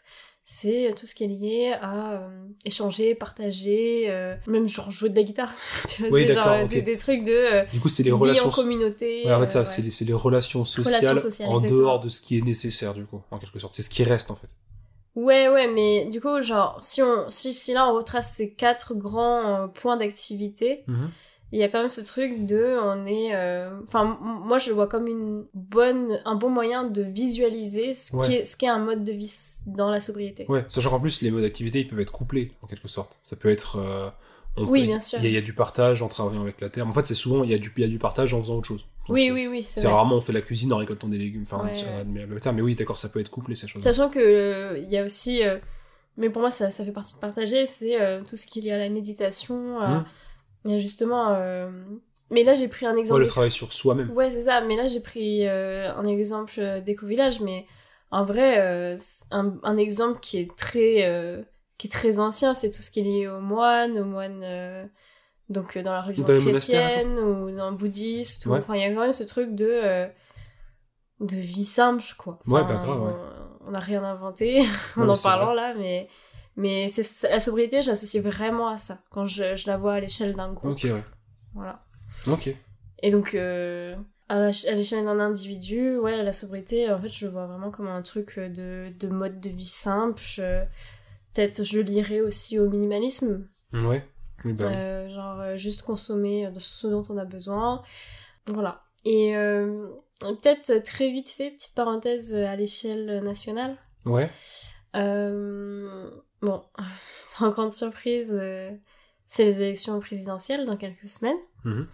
c'est tout ce qui est lié à euh, échanger, partager, euh, même genre jouer de la guitare, (laughs) tu vois, Oui, genre des, des trucs de euh, Du coup, c'est les vie relations. en communauté. Ouais, en fait, ça, c'est les, relations sociales, Relations sociales, en exactement. dehors de ce qui est nécessaire, du coup, en quelque sorte. C'est ce qui reste, en fait. Ouais, ouais, mais du coup, genre, si, on, si, si là on retrace ces quatre grands euh, points d'activité, Mhm. il y a quand même ce truc de, on est, euh, enfin, moi je le vois comme une bonne, un bon moyen de visualiser ce Ouais. qu'est ce qu'est un mode de vie dans la sobriété. Ouais, sachant qu'en plus, les modes d'activité, ils peuvent être couplés, en quelque sorte. Ça peut être... euh, on Oui, peut- bien sûr. Il y, y a du partage en travaillant avec la terre. En fait, c'est souvent, il y, a du- il y a du partage en faisant autre chose. Oui, oui, oui, c'est vrai. rarement on fait la cuisine en récoltant des légumes, enfin, Ouais, ouais. terre. Mais oui, d'accord, ça peut être couplé, ces choses Sachant que euh, il y a aussi, euh, mais pour moi ça, ça fait partie de partager, c'est euh, tout ce qui est lié à la méditation, à. Et justement, euh, mais là j'ai pris un Ouais, exemple. le travail sur soi-même. Ouais, c'est ça. Mais là, j'ai pris euh, un exemple euh, d'éco-village, mais en vrai, euh, un, un exemple qui est très, euh, qui est très ancien, c'est tout ce qui est lié aux moines, aux moines, euh, donc euh, dans la religion Dans chrétienne ou dans le bouddhiste. Ouais. Enfin, il y a quand même ce truc de, euh, de vie simple, quoi. Ouais, bah, grave, ouais. On n'a rien inventé (laughs) en Non, en parlant vrai. là, mais. Mais c'est la sobriété, j'associe vraiment à ça quand je, je la vois à l'échelle d'un groupe. Ok, ouais. Voilà. Ok. Et donc, euh, à l'échelle d'un individu, ouais, la sobriété, en fait, je le vois vraiment comme un truc de, de mode de vie simple. Peut-être je lirais aussi au minimalisme. Ouais. Bah. Euh, genre, euh, juste consommer de ce dont on a besoin. Voilà. Et euh, peut-être très vite fait, petite parenthèse euh, à l'échelle nationale. Ouais. Euh, bon, (laughs) sans grande surprise, euh, c'est les élections présidentielles dans quelques semaines. Mhm.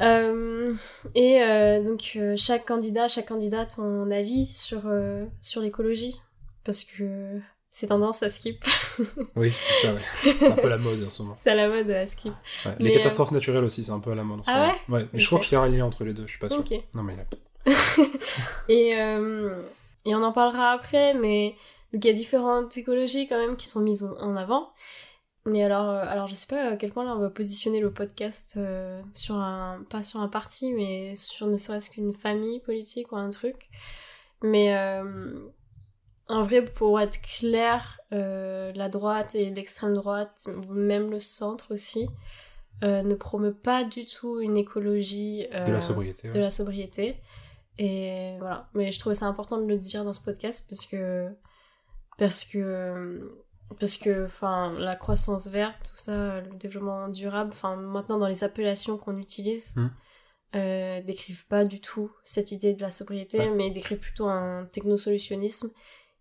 Euh, et euh, donc euh, chaque candidat, chaque candidat a ton avis sur, euh, sur l'écologie. Parce que c'est tendance à skip. Oui, c'est ça, ouais. C'est un peu la mode en ce moment. (laughs) c'est à la mode à skip. Ouais. Les catastrophes naturelles aussi, c'est un peu à la mode en ce Ah moment. Ouais, mais je crois qu'il y a un lien entre les deux, je suis pas sûr. Ok. Non, mais il y a- (laughs) Et, euh, et on en parlera après, mais donc il y a différentes écologies quand même qui sont mises en avant. Mais alors, euh, alors je sais pas à quel point là on va positionner le podcast euh, sur un, pas sur un parti, mais sur ne serait-ce qu'une famille politique ou un truc. Mais euh, en vrai, pour être clair, euh, la droite et l'extrême droite, même le centre aussi, euh, ne promeut pas du tout une écologie de euh, la sobriété. de ouais. la sobriété. Et voilà. Mais je trouvais ça important de le dire dans ce podcast parce que. Parce que. Parce que, enfin, la croissance verte, tout ça, le développement durable, enfin, maintenant dans les appellations qu'on utilise, euh, décrivent pas du tout cette idée de la sobriété, Ouais. mais décrivent plutôt un technosolutionnisme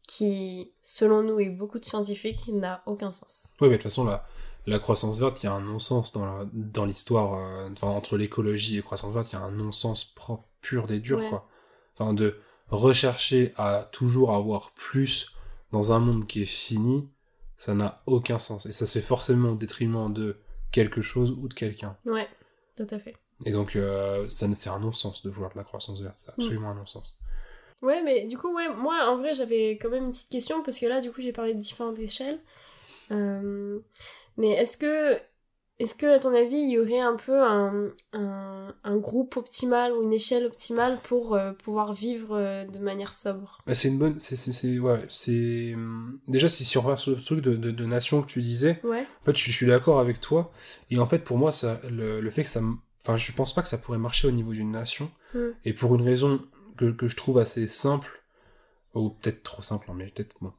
qui, selon nous et beaucoup de scientifiques, n'a aucun sens. Oui, mais de toute façon, la, la croissance verte, il y a un non-sens dans l'histoire. euh, Enfin, entre l'écologie et croissance verte, il y a un non-sens propre, pur des durs, Ouais. quoi. Enfin, de rechercher à toujours avoir plus dans un monde qui est fini, ça n'a aucun sens. Et ça se fait forcément au détriment de quelque chose ou de quelqu'un. Ouais, tout à fait. Et donc, euh, ça, c'est un non-sens de vouloir de la croissance verte. C'est absolument un non-sens. Ouais, mais du coup, ouais, moi, en vrai, j'avais quand même une petite question, parce que là, du coup, j'ai parlé de différentes échelles. Euh, mais est-ce que, est-ce que, à ton avis, il y aurait un peu un, un, un groupe optimal ou une échelle optimale pour euh, pouvoir vivre euh, de manière sobre? Bah, c'est une bonne. C'est, c'est, ouais, c'est. hum, Déjà, si, si on revient sur le truc de, de, de nation que tu disais, Ouais. En fait, je, je suis d'accord avec toi. Et en fait, pour moi, ça, le, le fait que ça... Enfin, je pense pas que ça pourrait marcher au niveau d'une nation. Mm. Et pour une raison que, que je trouve assez simple, ou peut-être trop simple, hein, mais peut-être, bon,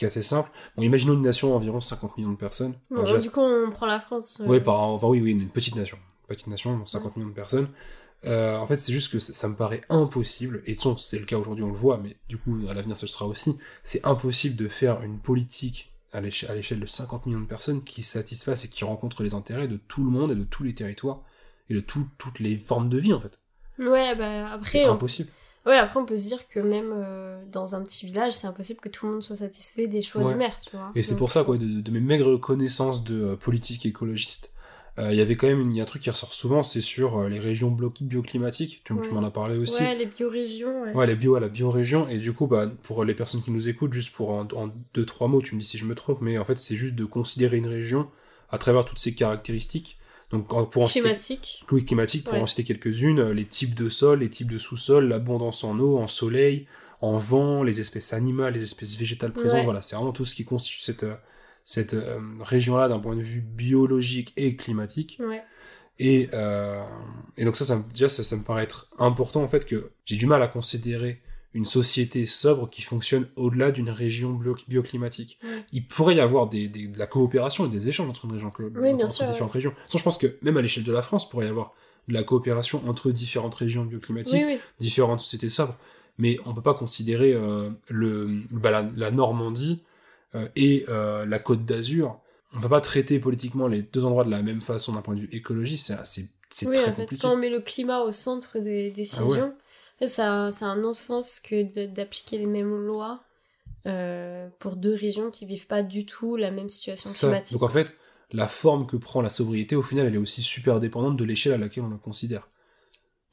est assez simple. Bon, imaginons une nation d'environ 50 millions de personnes. Bon, du coup, on prend la France. euh, par, enfin oui, oui, une petite nation. Une petite nation, donc 50 millions de personnes. Euh, en fait, c'est juste que ça, ça me paraît impossible, et c'est le cas aujourd'hui, on le voit, mais du coup, à l'avenir, ce sera aussi. C'est impossible de faire une politique à l'éche- à l'échelle de 50 millions de personnes qui satisfasse et qui rencontre les intérêts de tout le monde et de tous les territoires et de tout- toutes les formes de vie, en fait. Ouais, bah C'est après, on... impossible. Ouais, après, on peut se dire que même euh, dans un petit village, c'est impossible que tout le monde soit satisfait des choix Ouais. du maire, tu vois. Et c'est Donc, pour ça, quoi, de, de mes maigres connaissances de euh, politique écologiste, euh, il y avait quand même une, il y a un truc qui ressort souvent, c'est sur euh, les régions blo- bioclimatiques. Tu, m'en as parlé aussi. Ouais, les biorégions, ouais. Ouais, les bio la biorégion. Et du coup, bah, pour les personnes qui nous écoutent, juste pour en, en deux, trois mots, tu me dis si je me trompe, mais en fait, c'est juste de considérer une région à travers toutes ses caractéristiques. Donc, pour en citer, oui, climatique, pour Ouais. en citer quelques-unes, euh, les types de sol, les types de sous-sol, l'abondance en eau, en soleil, en vent, les espèces animales, les espèces végétales présentes. Ouais. Voilà, c'est vraiment tout ce qui constitue cette, euh, cette euh, région-là d'un point de vue biologique et climatique. Ouais. Et, euh, et donc ça, déjà, ça, ça me paraît être important en fait que j'ai du mal à considérer une société sobre qui fonctionne au-delà d'une région bio- bioclimatique. Ouais. Il pourrait y avoir des, des- de la coopération et des échanges entre, une région, Oui, entre sûr, différentes régions. Sinon, je pense que même à l'échelle de la France, il pourrait y avoir de la coopération entre différentes régions bioclimatiques, Oui, différentes sociétés sobres. Mais on peut pas considérer euh, le, bah, la, la Normandie euh, et euh, la Côte d'Azur. On peut pas traiter politiquement les deux endroits de la même façon d'un point de vue écologie. C'est Oui, très en fait, compliqué. quand on met le climat au centre des décisions, en fait, a un non-sens que d'appliquer les mêmes lois euh, pour deux régions qui vivent pas du tout la même situation Ça. climatique. Donc en fait, la forme que prend la sobriété, au final, elle est aussi super dépendante de l'échelle à laquelle on la considère.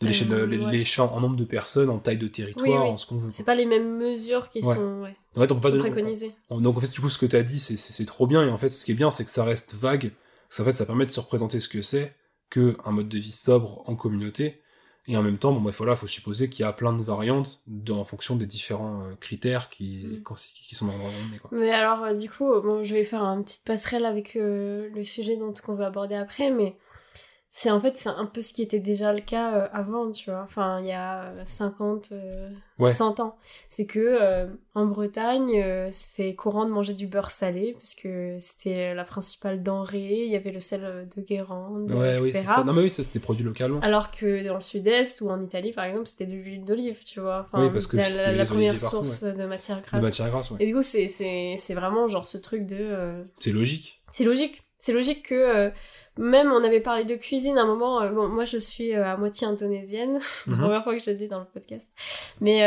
De l'échelle, Euh, ouais. en nombre de personnes, en taille de territoire, Oui, oui. en ce qu'on veut. C'est pas les mêmes mesures qui Ouais. sont, ouais, En fait, on peut sont préconisées. on- Donc en fait, du coup, ce que tu as dit, c'est- c'est c'est trop bien. Et en fait, ce qui est bien, c'est que ça reste vague. Parce qu'en fait, ça permet de se représenter ce que c'est que un mode de vie sobre en communauté. Et en même temps, bon, bref, voilà, faut supposer qu'il y a plein de variantes en fonction des différents euh, critères qui, Mm. qui sont dans l'environnement. quoi. Mais alors, euh, du coup, bon, je vais faire une petite passerelle avec euh, le sujet dont qu'on va aborder après, mais c'est en fait c'est un peu ce qui était déjà le cas euh, avant, tu vois. Enfin, il y a euh, 50, euh, Ouais. 100 ans. C'est que euh, en Bretagne, euh, c'était courant de manger du beurre salé, puisque c'était la principale denrée. Il y avait le sel euh, de Guérande, Ouais, etc. ça. Non, mais oui, ça c'était produit localement. Alors que dans le sud-est ou en Italie, par exemple, c'était de l'huile d'olive, tu vois. Enfin, Oui, parce que la, la- première partout, source de matière De grasse. matière grasse. Et du coup, c'est- c'est c'est vraiment genre ce truc de... euh, C'est logique. c'est logique. C'est logique que euh, même on avait parlé de cuisine à un moment. euh, bon, moi je suis euh, à moitié indonésienne. (laughs) c'est la Mhm. première fois que je le dis dans le podcast. Mais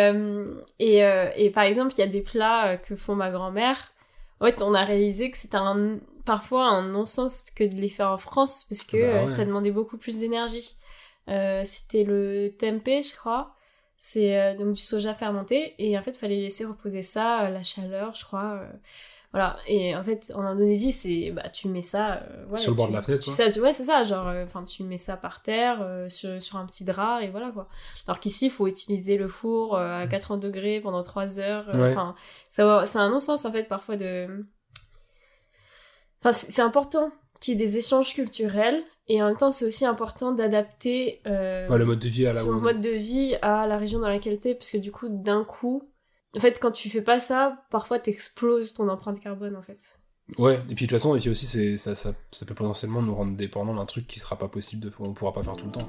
et, et par exemple, il y a des plats que font ma grand-mère. En fait, on a réalisé que c'était un parfois un non-sens que de les faire en France parce que Bah ouais. ça demandait beaucoup plus d'énergie. C'était le tempeh, je crois. C'est donc du soja fermenté et en fait, il fallait laisser reposer ça, la chaleur, je crois. Voilà, et en fait, en Indonésie, c'est bah tu mets ça euh, ouais, Sur le bord tu- de la fenêtre, tu sais, tu- ouais, c'est ça, genre euh, enfin tu mets ça par terre euh, sur, sur un petit drap et voilà quoi. Alors qu'ici, il faut utiliser le four à 80 degrés pendant 3 heures. Ouais. Ça c'est un non-sens en fait parfois de Enfin, c'est c'est important qu'il y ait des échanges culturels et en même temps, c'est aussi important d'adapter euh, Ouais, le mode de vie à la son mode de vie à la région dans laquelle t'es, parce que du coup, d'un coup, en fait, quand tu fais pas ça, parfois t'exploses ton empreinte carbone, en fait. Ouais, et puis de toute façon, et puis aussi, ça, ça, peut potentiellement nous rendre dépendants d'un truc qui sera pas possible de, on pourra pas faire tout le temps.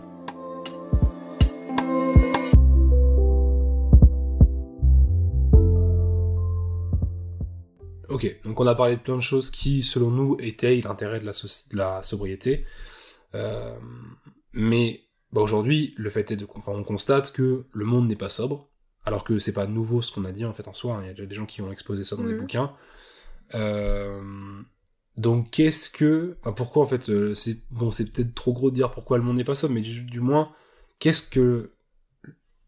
Ok, donc on a parlé de plein de choses qui, selon nous, étayent l'intérêt de la, de la sobriété. Euh, mais bah, aujourd'hui, le fait est de, enfin, on constate que le monde n'est pas sobre, alors que c'est pas nouveau ce qu'on a dit en fait en soi. hein. Il y a déjà des gens qui ont exposé ça dans des Mhm. bouquins. Euh, donc qu'est-ce que, enfin, pourquoi en fait, euh, c'est bon, c'est peut-être trop gros de dire pourquoi le monde n'est pas sobre, mais du, du moins, qu'est-ce que,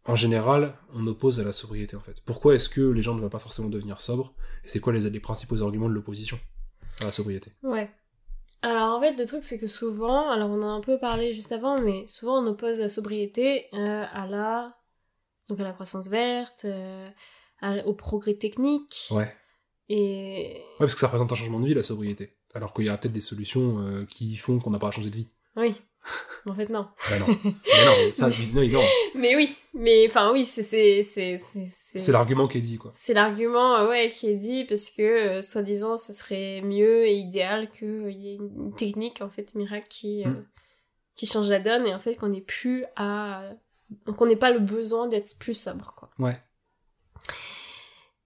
en général, on oppose à la sobriété en fait? Pourquoi est-ce que les gens ne vont pas forcément devenir sobres? Et c'est quoi les, les principaux arguments de l'opposition à la sobriété? Ouais. Alors en fait, le truc c'est que souvent, alors on a un peu parlé juste avant, mais souvent on oppose la sobriété euh, à la donc à la croissance verte, euh, à- au progrès technique. Ouais. Et Ouais, parce que ça représente un changement de vie la sobriété. Alors qu'il y a peut-être des solutions euh, qui font qu'on n'a pas à changer de vie. oui. En fait non. Bah non. mais non, ça, (laughs) non, non. Mais oui, mais enfin oui, c'est c'est c'est c'est C'est l'argument qui est dit quoi. C'est l'argument euh, ouais qui est dit parce que euh, soi-disant ça serait mieux et idéal qu'il y ait une technique en fait miracle qui euh, Mm. qui change la donne et en fait qu'on n'ait plus à qu'on n'ait pas le besoin d'être plus sobre quoi. Ouais.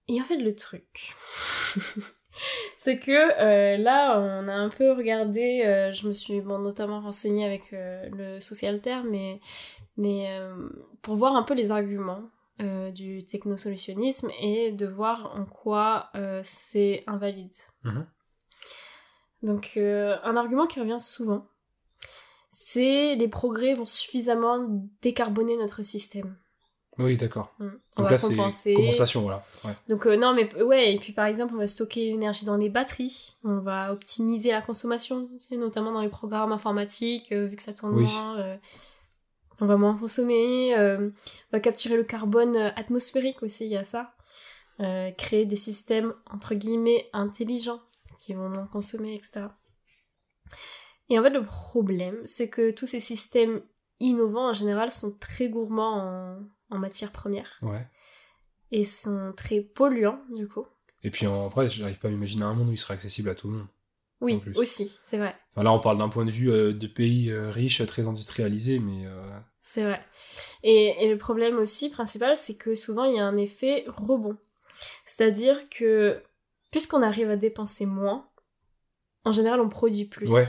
Et en fait le truc (laughs) c'est que euh, là on a un peu regardé euh, je me suis bon, notamment renseignée avec euh, le socialter mais mais pour voir un peu les arguments du technosolutionnisme et de voir en quoi c'est invalide. Mhm. Donc un argument qui revient souvent, c'est les progrès vont suffisamment décarboner notre système. Oui, d'accord. Mm. On Donc va là, c'est compenser. compensation, voilà. Ouais. Donc euh, non mais ouais et puis par exemple on va stocker l'énergie dans des batteries, on va optimiser la consommation, notamment dans les programmes informatiques euh, vu que ça tourne Oui. moins, euh, on va moins consommer, on va capturer le carbone atmosphérique aussi il y a ça, créer des systèmes entre guillemets intelligents qui vont moins consommer etc. Et en fait le problème c'est que tous ces systèmes innovants en général sont très gourmands en, en matières premières ouais. et sont très polluants du coup. Et puis en vrai, j'arrive pas à m'imaginer un monde où il serait accessible à tout le monde. Oui, aussi, c'est vrai, Enfin, là, on parle d'un point de vue euh, de pays euh, riches, très industrialisés, mais euh, c'est vrai. Et, et le problème aussi principal, c'est que souvent il y a un effet rebond. C'est-à-dire que puisqu'on arrive à dépenser moins, en général on produit plus. Ouais.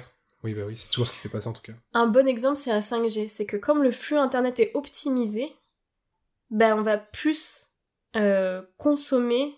Oui, bah oui, c'est toujours ce qui s'est passé en tout cas. Un bon exemple, c'est la 5G. C'est que comme le flux internet est optimisé, ben on va plus euh, consommer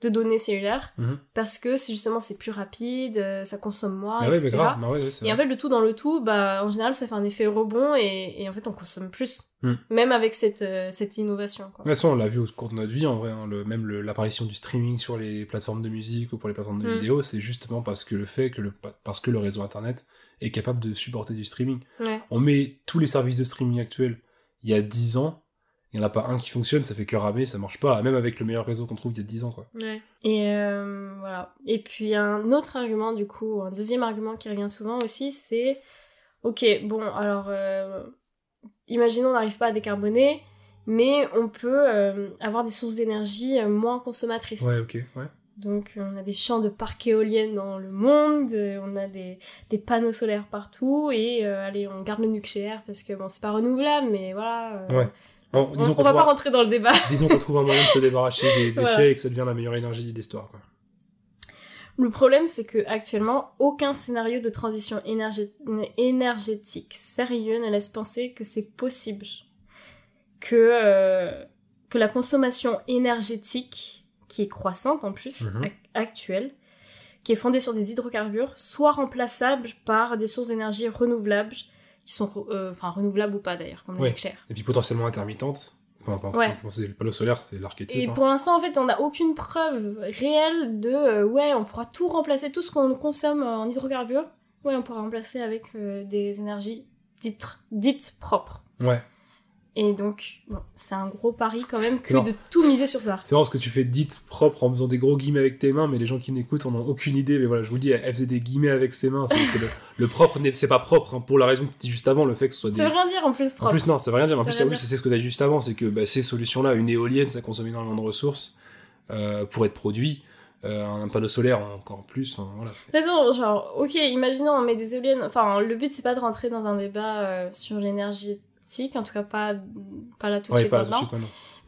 de données cellulaires Mhm. parce que c'est justement c'est plus rapide, euh, ça consomme moins, Bah ouais, etc. grave, bah ouais, Et en fait, le tout dans le tout, bah, en général, ça fait un effet rebond et, et en fait, on consomme plus. Hmm. Même avec cette, euh, cette innovation, quoi. De toute façon, on l'a vu au cours de notre vie, en vrai, hein, le, même l'apparition du streaming sur les plateformes de musique ou pour les plateformes de Mm. vidéo, c'est justement parce que le fait que le, parce que le réseau internet est capable de supporter du streaming. Ouais. On met tous les services de streaming actuels il y a 10 ans, il n'y en a pas un qui fonctionne, ça fait que ramer, ça marche pas, même avec le meilleur réseau qu'on trouve il y a 10 ans, quoi. Ouais. Et euh, voilà. Et puis un autre argument, du coup, un deuxième argument qui revient souvent aussi, c'est ok, bon, alors, euh, imaginons on n'arrive pas à décarboner, mais on peut euh, avoir des sources d'énergie moins consommatrices. Ouais, ok, ouais. Donc euh, on a des champs de parcs éoliennes dans le monde, euh, on a des, des panneaux solaires partout, et euh, allez, on garde le nucléaire parce que bon, c'est pas renouvelable, mais voilà. euh, Ouais. Bon, On, disons on va pas rentrer dans le débat. (laughs) disons qu'on trouve un moyen de se débarrasser des déchets Voilà. et que ça devient la meilleure énergie de l'histoire, quoi. Le problème, c'est que actuellement, aucun scénario de transition énergé- énergétique sérieux ne laisse penser que c'est possible. Que, euh, que la consommation énergétique, qui est croissante en plus, Mhm. ac- actuelle, qui est fondée sur des hydrocarbures, soit remplaçable par des sources d'énergie renouvelables, qui sont, euh, enfin, renouvelables ou pas d'ailleurs, comme Ouais. nucléaire. Et puis potentiellement intermittente. Enfin, enfin, Ouais. le panneau solaire, c'est l'archétype. Et hein. pour l'instant, en fait, on n'a aucune preuve réelle de euh, ouais, on pourra tout remplacer, tout ce qu'on consomme en hydrocarbures, ouais, on pourra remplacer avec euh, des énergies dites, dites propres. Ouais. Et donc, bon, c'est un gros pari quand même que de tout miser sur ça. C'est marrant parce que tu fais dites propre en faisant des gros guillemets avec tes mains, mais les gens qui n'écoutent en ont aucune idée. Mais voilà, je vous le dis, elle faisait des guillemets avec ses mains. C'est, le, (laughs) le propre, c'est pas propre, hein, pour la raison que tu dis juste avant, le fait que ce soit des. Ça veut rien dire en plus En propre. plus, non, ça veut rien dire. En Ça plus, dire. c'est ce que tu as dit juste avant, c'est que bah, ces solutions-là, une éolienne, ça consomme énormément de ressources euh, pour être produit. Euh, un panneau solaire, encore plus. hein, voilà. De toute façon, genre, ok, imaginons on met des éoliennes. Enfin, le but c'est pas de rentrer dans un débat euh, sur en tout cas pas, pas là tout de Ouais, suite tout maintenant.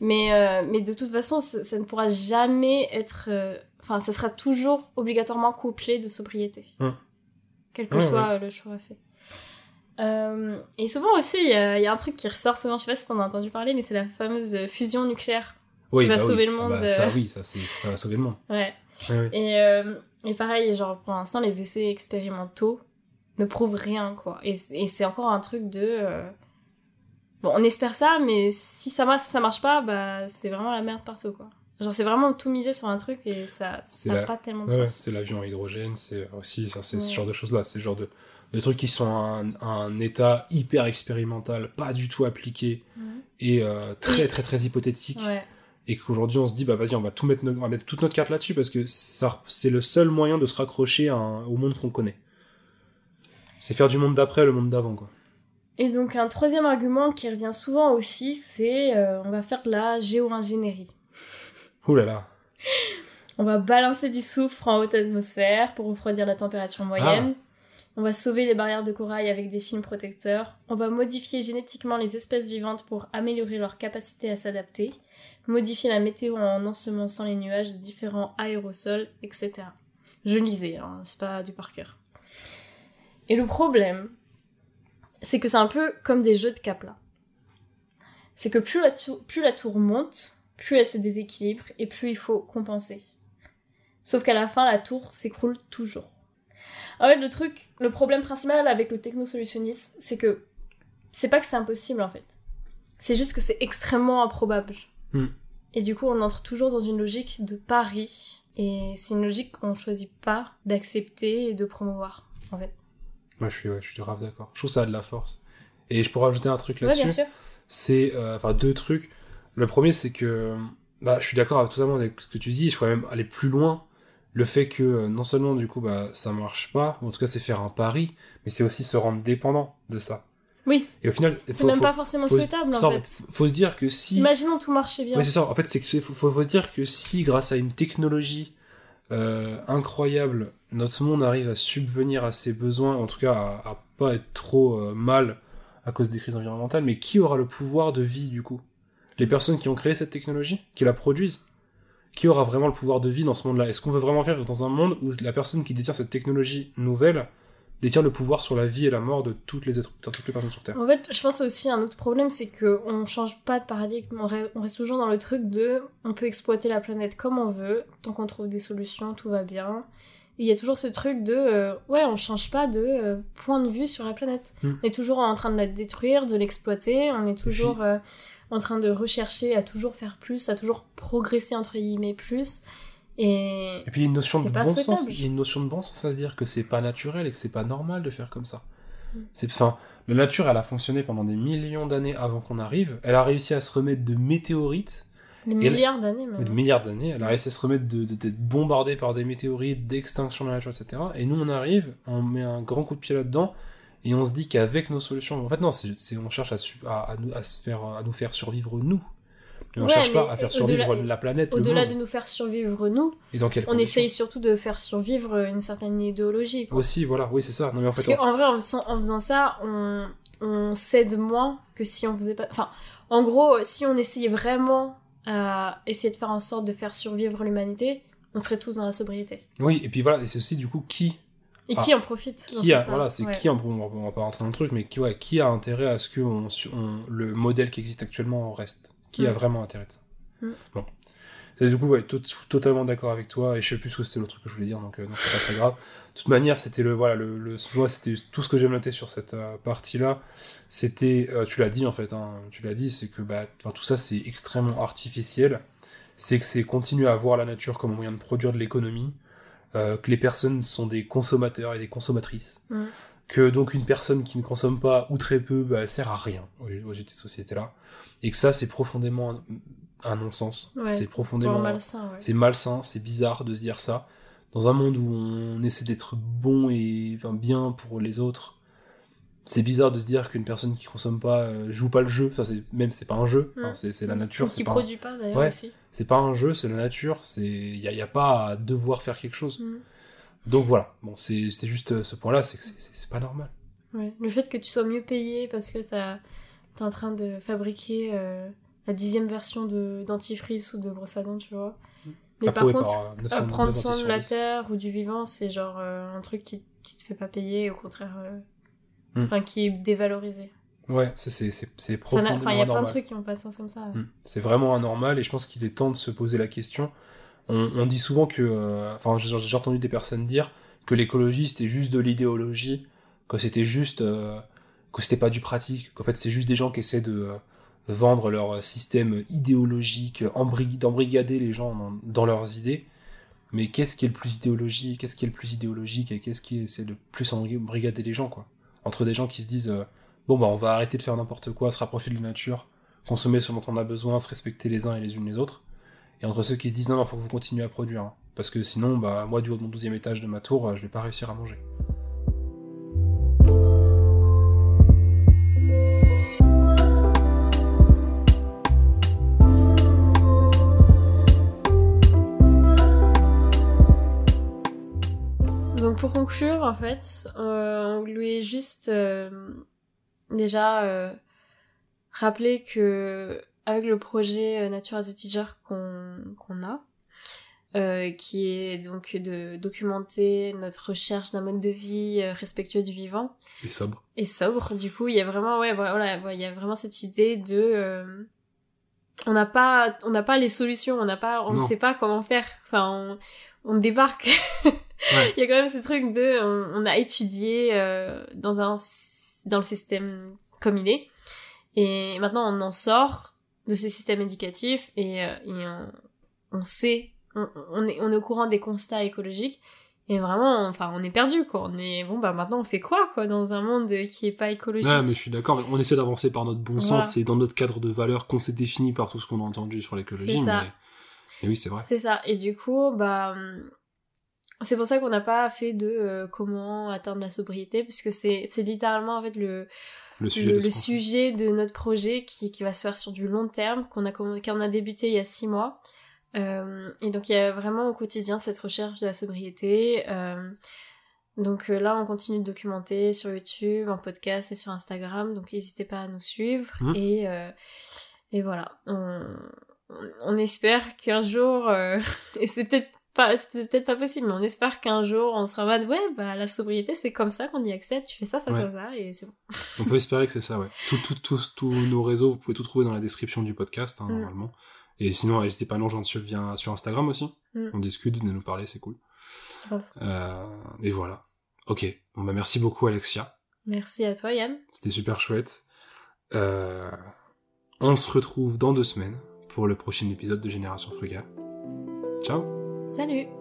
Mais, euh, mais de toute façon, ça, ça ne pourra jamais être. euh, Enfin, ça sera toujours obligatoirement couplé de sobriété. Hum. Quel que soit euh, le choix fait. Euh, et souvent aussi, il y, a un truc qui ressort souvent, je sais pas si t'en as entendu parler, mais c'est la fameuse fusion nucléaire. Oui, va bah oui. sauver le Ah monde, bah, ça, oui, ça, ça va sauver le monde. Ouais. Et, et pareil, genre pour l'instant, les essais expérimentaux ne prouvent rien, quoi. Et, et c'est encore un truc de. Bon, on espère ça, mais si ça marche, si ça marche pas, bah c'est vraiment la merde partout, quoi. Genre c'est vraiment tout misé sur un truc et ça n'a la- pas tellement de Ouais, sens. c'est l'avion à hydrogène, c'est aussi ça, c'est ce genre de choses-là, c'est ce genre de, de trucs qui sont à un, à un état hyper expérimental, pas du tout appliqué et euh, très très très hypothétique. Ouais. Et qu'aujourd'hui on se dit bah vas-y on va tout mettre, no- on va mettre toute notre carte là-dessus parce que c'est le seul moyen de se raccrocher à un- au monde qu'on connaît. C'est faire du monde d'après le monde d'avant quoi. Et donc un troisième argument qui revient souvent aussi, c'est euh, on va faire de la géo-ingénierie. Ouh là là. (laughs) On va balancer du soufre en haute atmosphère pour refroidir la température moyenne. On va sauver les barrières de corail avec des films protecteurs. On va modifier génétiquement les espèces vivantes pour améliorer leur capacité à s'adapter. Modifier la météo en ensemençant les nuages de différents aérosols, etc. Je lisais, hein, c'est pas du par cœur. Et le problème, c'est que c'est un peu comme des jeux de Kapla. C'est que plus la, tour, plus la tour monte, plus elle se déséquilibre et plus il faut compenser. Sauf qu'à la fin, la tour s'écroule toujours. En fait, le truc, le problème principal avec le technosolutionnisme, c'est que c'est pas que c'est impossible en fait. C'est juste que c'est extrêmement improbable. Hmm. Et du coup, on entre toujours dans une logique de pari. Et c'est une logique qu'on choisit pas d'accepter et de promouvoir, en fait. Moi je suis ouais, je suis grave d'accord. Je trouve ça a de la force. Et je pourrais ajouter un truc Ouais, là-dessus. bien sûr. c'est euh, enfin deux trucs. Le premier c'est que bah je suis d'accord avec totalement avec ce que tu dis. Je pourrais même aller plus loin. Le fait que euh, non seulement du coup bah ça marche pas, ou en tout cas c'est faire un pari, mais c'est aussi se rendre dépendant de ça. Oui, Et au final, c'est même pas forcément faut, souhaitable, ça, en fait. faut se dire que si Imaginons tout marchait bien. Ouais, c'est ça. En fait, c'est faut, faut, faut se dire que si, grâce à une technologie euh, incroyable, notre monde arrive à subvenir à ses besoins, en tout cas à, pas être trop euh, mal à cause des crises environnementales, mais qui aura le pouvoir de vie du coup? Les personnes qui ont créé cette technologie, qui la produisent? Qui aura vraiment le pouvoir de vie dans ce monde-là? Est-ce qu'on veut vraiment vivre dans un monde où la personne qui détient cette technologie nouvelle détient le pouvoir sur la vie et la mort de toutes les, êtres, de toutes les personnes sur Terre. En fait, je pense aussi un autre problème, c'est que on change pas de paradigme, on re- on reste toujours dans le truc de on peut exploiter la planète comme on veut, tant qu'on trouve des solutions, tout va bien. Il y a toujours ce truc de euh, ouais, on change pas de euh, point de vue sur la planète. Hmm. On est toujours en train de la détruire, de l'exploiter, on est toujours euh, en train de rechercher à toujours faire plus, à toujours progresser entre guillemets plus. Et Et puis il y a une notion de bon sens. Il y a une notion de bon sens à se dire que c'est pas naturel et que c'est pas normal de faire comme ça. Mm. C'est, enfin, la nature, elle a fonctionné pendant des millions d'années avant qu'on arrive. Elle a réussi à se remettre de météorites, des milliards d'années de maintenant. milliards d'années. Elle a réussi à se remettre de, de- d'être bombardée par des météorites, d'extinction de la nature, etc. Et nous, on arrive, on met un grand coup de pied là-dedans. Et on se dit qu'avec nos solutions, en fait non, c'est, on cherche à, à nous, à se faire, à nous faire survivre nous. Mais on Ouais, cherche pas à faire survivre la planète, Au-delà de nous faire survivre nous, Et dans on essaye surtout de faire survivre une certaine idéologie. quoi. Aussi, voilà, oui, c'est ça. Non, mais en fait, Parce qu'en vrai, en faisant, en faisant ça, on, on cède moins que si on faisait pas. Enfin, en gros, si on essayait vraiment à essayer de faire en sorte de faire survivre l'humanité, on serait tous dans la sobriété. Oui, et puis voilà, et c'est aussi du coup qui, Et Ah. qui en profite qui a, ça voilà, c'est Ouais. qui, on, on, on va pas rentrer dans le truc, mais qui, ouais, qui a intérêt à ce que on, on- le modèle qui existe actuellement reste Qui a vraiment intérêt de ça. Bon. Du coup, ouais, totalement d'accord avec toi, et je sais plus ce que c'était l'autre truc que je voulais dire, donc, euh, c'est pas très grave. De toute manière, c'était le, voilà, le, le, moi, c'était tout ce que j'ai noté sur cette euh, partie-là. C'était, euh, tu l'as dit en fait, hein, tu l'as dit, c'est que, bah, tout ça, c'est extrêmement artificiel. C'est que c'est continuer à voir la nature comme moyen de produire de l'économie, euh, que les personnes sont des consommateurs et des consommatrices, Mm. Que donc une personne qui ne consomme pas ou très peu, bah, sert à rien aux, aux de société là, et que ça, c'est profondément un, un non-sens. Ouais, c'est profondément malsain, ouais. c'est malsain, c'est bizarre de se dire ça. Dans un monde où on essaie d'être bon et enfin, bien pour les autres, c'est bizarre de se dire qu'une personne qui consomme pas euh, joue pas le jeu. Enfin, c'est même c'est pas un jeu. C'est c'est la nature. Qui un- produit pas d'ailleurs Ouais. aussi. c'est pas un jeu, c'est la nature. C'est y a, y a pas à devoir faire quelque chose. Mm. Donc voilà. Bon, c'est juste euh, ce point-là, c'est que c'est- pas normal. Ouais. Le fait que tu sois mieux payé parce que t'as- t'es en train de fabriquer euh, la dixième version de dentifrice ou de brosse à dents, tu vois. Mais par contre, par, euh, 900 à prendre soin de la 10. terre ou du vivant, c'est genre euh, un truc qui, qui te fait pas payer, au contraire, Mm. enfin qui est dévalorisé. Ouais, c'est c'est profondément Enfin, il y a plein de trucs qui ont pas de sens comme ça. Mm. C'est vraiment anormal et je pense qu'il est temps de se poser la question. On, on dit souvent que, euh, enfin, j'ai entendu des personnes dire que l'écologie c'était juste de l'idéologie, que c'était juste, euh, que c'était pas du pratique, qu'en fait c'est juste des gens qui essaient de euh, vendre leur système idéologique, embrig- d'embrigader les gens dans, leurs idées. Mais qu'est-ce qui est le plus idéologique, qu'est-ce qui est le plus idéologique et qu'est-ce qui essaie de plus embrigader les gens, quoi? Entre des gens qui se disent, bon bah on va arrêter de faire n'importe quoi, se rapprocher de la nature, consommer ce dont on a besoin, se respecter les uns et les unes les autres. Et entre ceux qui se disent non, non, faut que vous continuez à produire. hein. parce que sinon, bah, moi, du haut de mon 12 étage de ma tour, euh, je vais pas réussir à manger. Donc pour conclure, en fait, euh, on voulait juste euh, déjà euh, rappeler que avec le projet euh, Nature as a Teacher qu'on qu'on a, euh, qui est donc de documenter notre recherche d'un mode de vie euh, respectueux du vivant Et sobre. et sobre. Du coup, il y a vraiment, ouais, voilà, voilà, il y a vraiment cette idée de, euh, on n'a pas, on n'a pas les solutions, on n'a pas, on ne sait pas comment faire. Enfin, on, on débarque. (laughs) Il y a quand même ce truc de, on, on a étudié euh, dans un, dans le système comme il est, et maintenant on en sort de ce système éducatif et, euh, et on, on sait, on, on est, on est au courant des constats écologiques. Et vraiment, enfin, on est perdu, quoi. On est, bon, bah, maintenant, on fait quoi, quoi, dans un monde qui est pas écologique? Ouais, mais je suis d'accord. On essaie d'avancer par notre bon Voilà. sens et dans notre cadre de valeurs qu'on s'est défini par tout ce qu'on a entendu sur l'écologie. C'est Mais... oui, c'est vrai. C'est ça. Et du coup, bah, c'est pour ça qu'on n'a pas fait de euh, comment atteindre la sobriété, puisque c'est, c'est littéralement, en fait, le, Le sujet, le, de le sujet notre projet qui, qui va se faire sur du long terme, qu'on a, qu'on a débuté il y a six mois. Euh, et donc, il y a vraiment au quotidien cette recherche de la sobriété. Euh, donc euh, là, on continue de documenter sur YouTube, en podcast et sur Instagram. Donc, n'hésitez pas à nous suivre. Mhm. Et, euh, et voilà. On, on- espère qu'un jour, (laughs) et c'est peut-être pas, c'est peut-être pas possible, mais on espère qu'un jour on sera en mode ouais, bah la sobriété c'est comme ça qu'on y accède, tu fais ça, ça, Ouais. ça, ça, et c'est bon. (laughs) On peut espérer que c'est ça, ouais. Tout, tout, tous- tous nos réseaux, vous pouvez tout trouver dans la description du podcast, hein, Mm. normalement. Et sinon, n'hésitez pas à nous rejoindre sur, via- sur Instagram aussi. Mm. On discute, venez nous parler, c'est cool. Euh, et voilà. Ok. Bon, bah, merci beaucoup, Alexia. Merci à toi Yann. C'était super chouette. Euh, on se retrouve dans deux semaines pour le prochain épisode de Génération Frugale. Ciao Salut